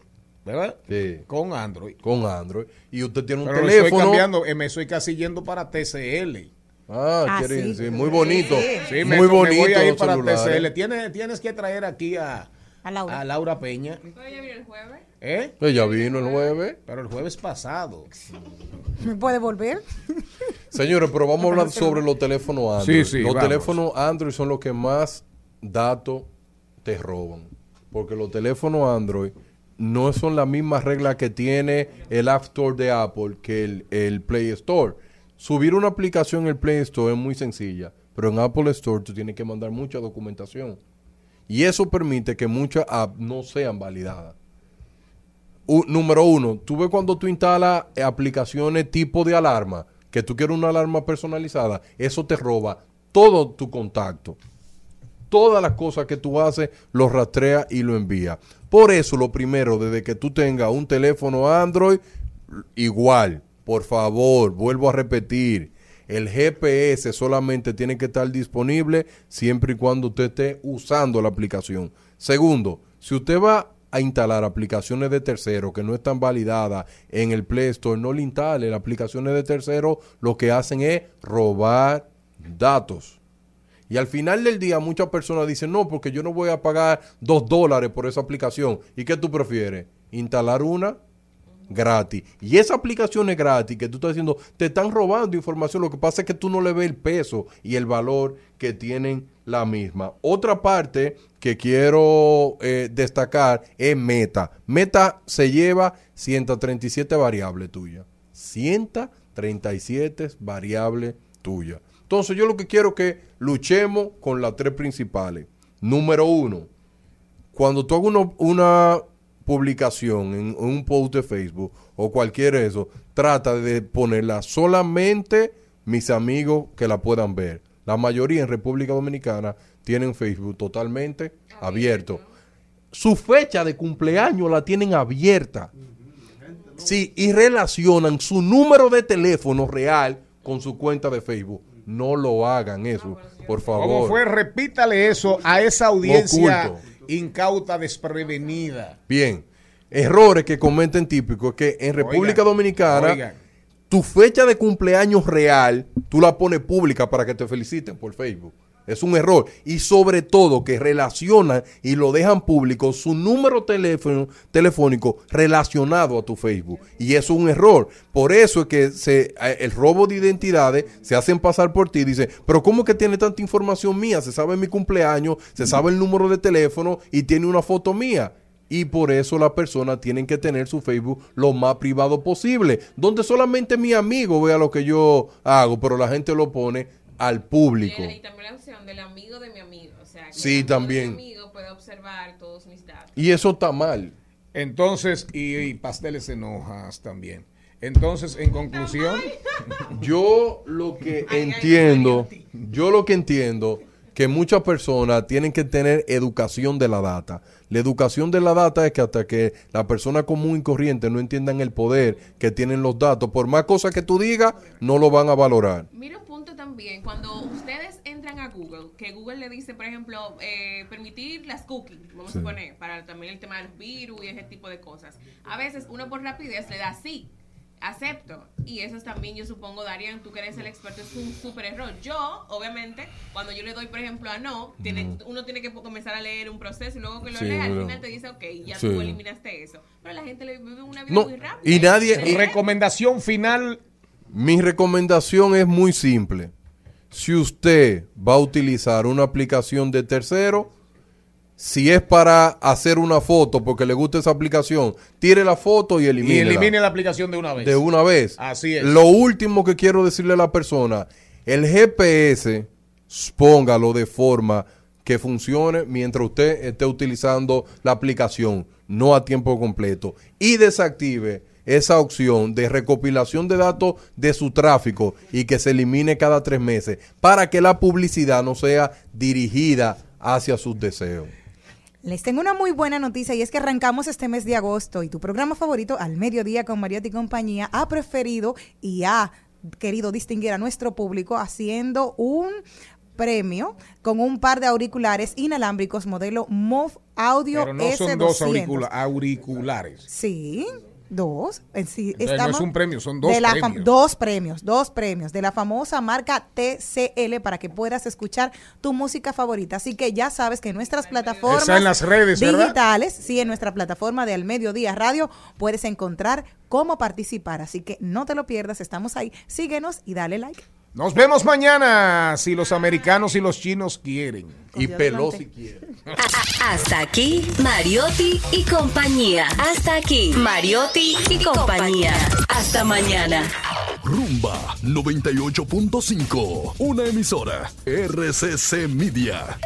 ¿verdad? Sí. Con Android. Con Android. Y usted tiene un Pero lo estoy teléfono. cambiando, eh, me estoy casi yendo para TCL. Ah, Ah, quiere- sí. sí, muy bonito. Sí, muy me, me bonito. voy a ir para celulares. TCL. Tienes, tienes que traer aquí a, a Laura, a Laura Peña. Oye, vino el jueves. ¿Eh? Ella vino el jueves. Pero el jueves pasado. ¿Me puede volver? Señores, pero vamos a hablar Pero sobre los teléfonos Android. Sí, sí, los vamos. teléfonos Android son los que más datos te roban. Porque los teléfonos Android no son las mismas reglas que tiene el App Store de Apple que el, el Play Store. Subir una aplicación en el Play Store es muy sencilla, pero en Apple Store tú tienes que mandar mucha documentación. Y eso permite que muchas apps no sean validadas. Número uno, tú ves cuando tú instalas aplicaciones tipo de alarma, que tú quieres una alarma personalizada, eso te roba todo tu contacto. Todas las cosas que tú haces, lo rastrea y lo envía. Por eso, lo primero, desde que tú tengas un teléfono Android, igual, por favor, vuelvo a repetir, el GPS solamente tiene que estar disponible siempre y cuando usted esté usando la aplicación. Segundo, si usted va a instalar aplicaciones de terceros que no están validadas en el Play Store, no le instale. Las aplicaciones de terceros lo que hacen es robar datos. Y al final del día muchas personas dicen, no, porque yo no voy a pagar dos dólares por esa aplicación. ¿Y qué tú prefieres? ¿Instalar una? Gratis. Y esa aplicación es gratis que tú estás diciendo, te están robando información. Lo que pasa es que tú no le ves el peso y el valor que tienen la misma. Otra parte que quiero eh, destacar es Meta. Meta se lleva 137 variables tuyas. 137 variables tuyas. Entonces yo lo que quiero es que luchemos con las tres principales. Número uno, cuando tú hagas una publicación en un post de Facebook o cualquier eso, trata de ponerla solamente mis amigos que la puedan ver. La mayoría en República Dominicana tienen Facebook totalmente abierto. Su fecha de cumpleaños la tienen abierta. Sí, y relacionan su número de teléfono real con su cuenta de Facebook. No lo hagan eso, por favor. ¿Cómo fue? Repítale eso a esa audiencia Oculto. Incauta, desprevenida. Bien. Errores que cometen típicos que en República Oigan, Dominicana oigan. tu fecha de cumpleaños real tú la pones pública para que te feliciten por Facebook. Es un error. Y sobre todo que relacionan y lo dejan público su número teléfono, telefónico relacionado a tu Facebook. Y es un error. Por eso es que se, eh, el robo de identidades se hacen pasar por ti. Dice, pero ¿cómo que tiene tanta información mía? Se sabe mi cumpleaños, se sabe el número de teléfono y tiene una foto mía. Y por eso las personas tienen que tener su Facebook lo más privado posible, donde solamente mi amigo vea lo que yo hago, pero la gente lo pone al público. Y también la opción del amigo de mi amigo. O sea, que Sí, el también. De mi amigo puede observar todos mis datos. Y eso está mal. Entonces, y, y pasteles en hojas también. Entonces, en conclusión, Yo lo que entiendo, yo lo que entiendo que muchas personas tienen que tener educación de la data. La educación de la data es que hasta que la persona común y corriente no entiendan el poder que tienen los datos, por más cosas que tú digas, no lo van a valorar. Mira un punto también, cuando ustedes entran a Google, que Google le dice, por ejemplo, eh, permitir las cookies, vamos Sí. a poner, para también el tema de los virus y ese tipo de cosas. A veces uno por rapidez le da sí. Acepto. Y eso es también, yo supongo, Darian, tú que eres el experto, es un súper error. Yo, obviamente, cuando yo le doy, por ejemplo, a no, tiene, uno tiene que comenzar a leer un proceso y luego que lo Sí, lees, al final te dice, ok, ya Sí. tú eliminaste eso. Pero la gente le vive una vida No, muy rápida. y nadie- Recomendación final. Mi recomendación es muy simple. Si usted va a utilizar una aplicación de tercero, si es para hacer una foto porque le gusta esa aplicación, tire la foto y Y elimine. elimine la aplicación de una vez. de una vez. Así es. Lo último que quiero decirle a la persona, el GPS, póngalo de forma que funcione mientras usted esté utilizando la aplicación, no a tiempo completo. Y desactive esa opción de recopilación de datos de su tráfico y que se elimine cada tres meses para que la publicidad no sea dirigida hacia sus deseos. Les tengo una muy buena noticia y es que arrancamos este mes de agosto y tu programa favorito, Al Mediodía con Mariotti y compañía, ha preferido y ha querido distinguir a nuestro público haciendo un premio con un par de auriculares inalámbricos modelo MOV Audio Pero no son S200. dos auricula- auriculares. Sí, dos. En sí, Entonces, no es un premio, son dos de la fam- premios. dos premios, dos premios de la famosa marca TCL para que puedas escuchar tu música favorita. Así que ya sabes que en nuestras plataformas Está en las redes, ¿verdad? digitales, sí, en nuestra plataforma de Al Mediodía Radio puedes encontrar cómo participar. Así que no te lo pierdas, estamos ahí. Síguenos y dale like. Nos vemos mañana si los americanos y los chinos quieren. Y Pelosi quiere. Hasta aquí, Mariotti y compañía. Hasta aquí, Mariotti y compañía. Hasta mañana. Rumba 98.5, una emisora RCC Media.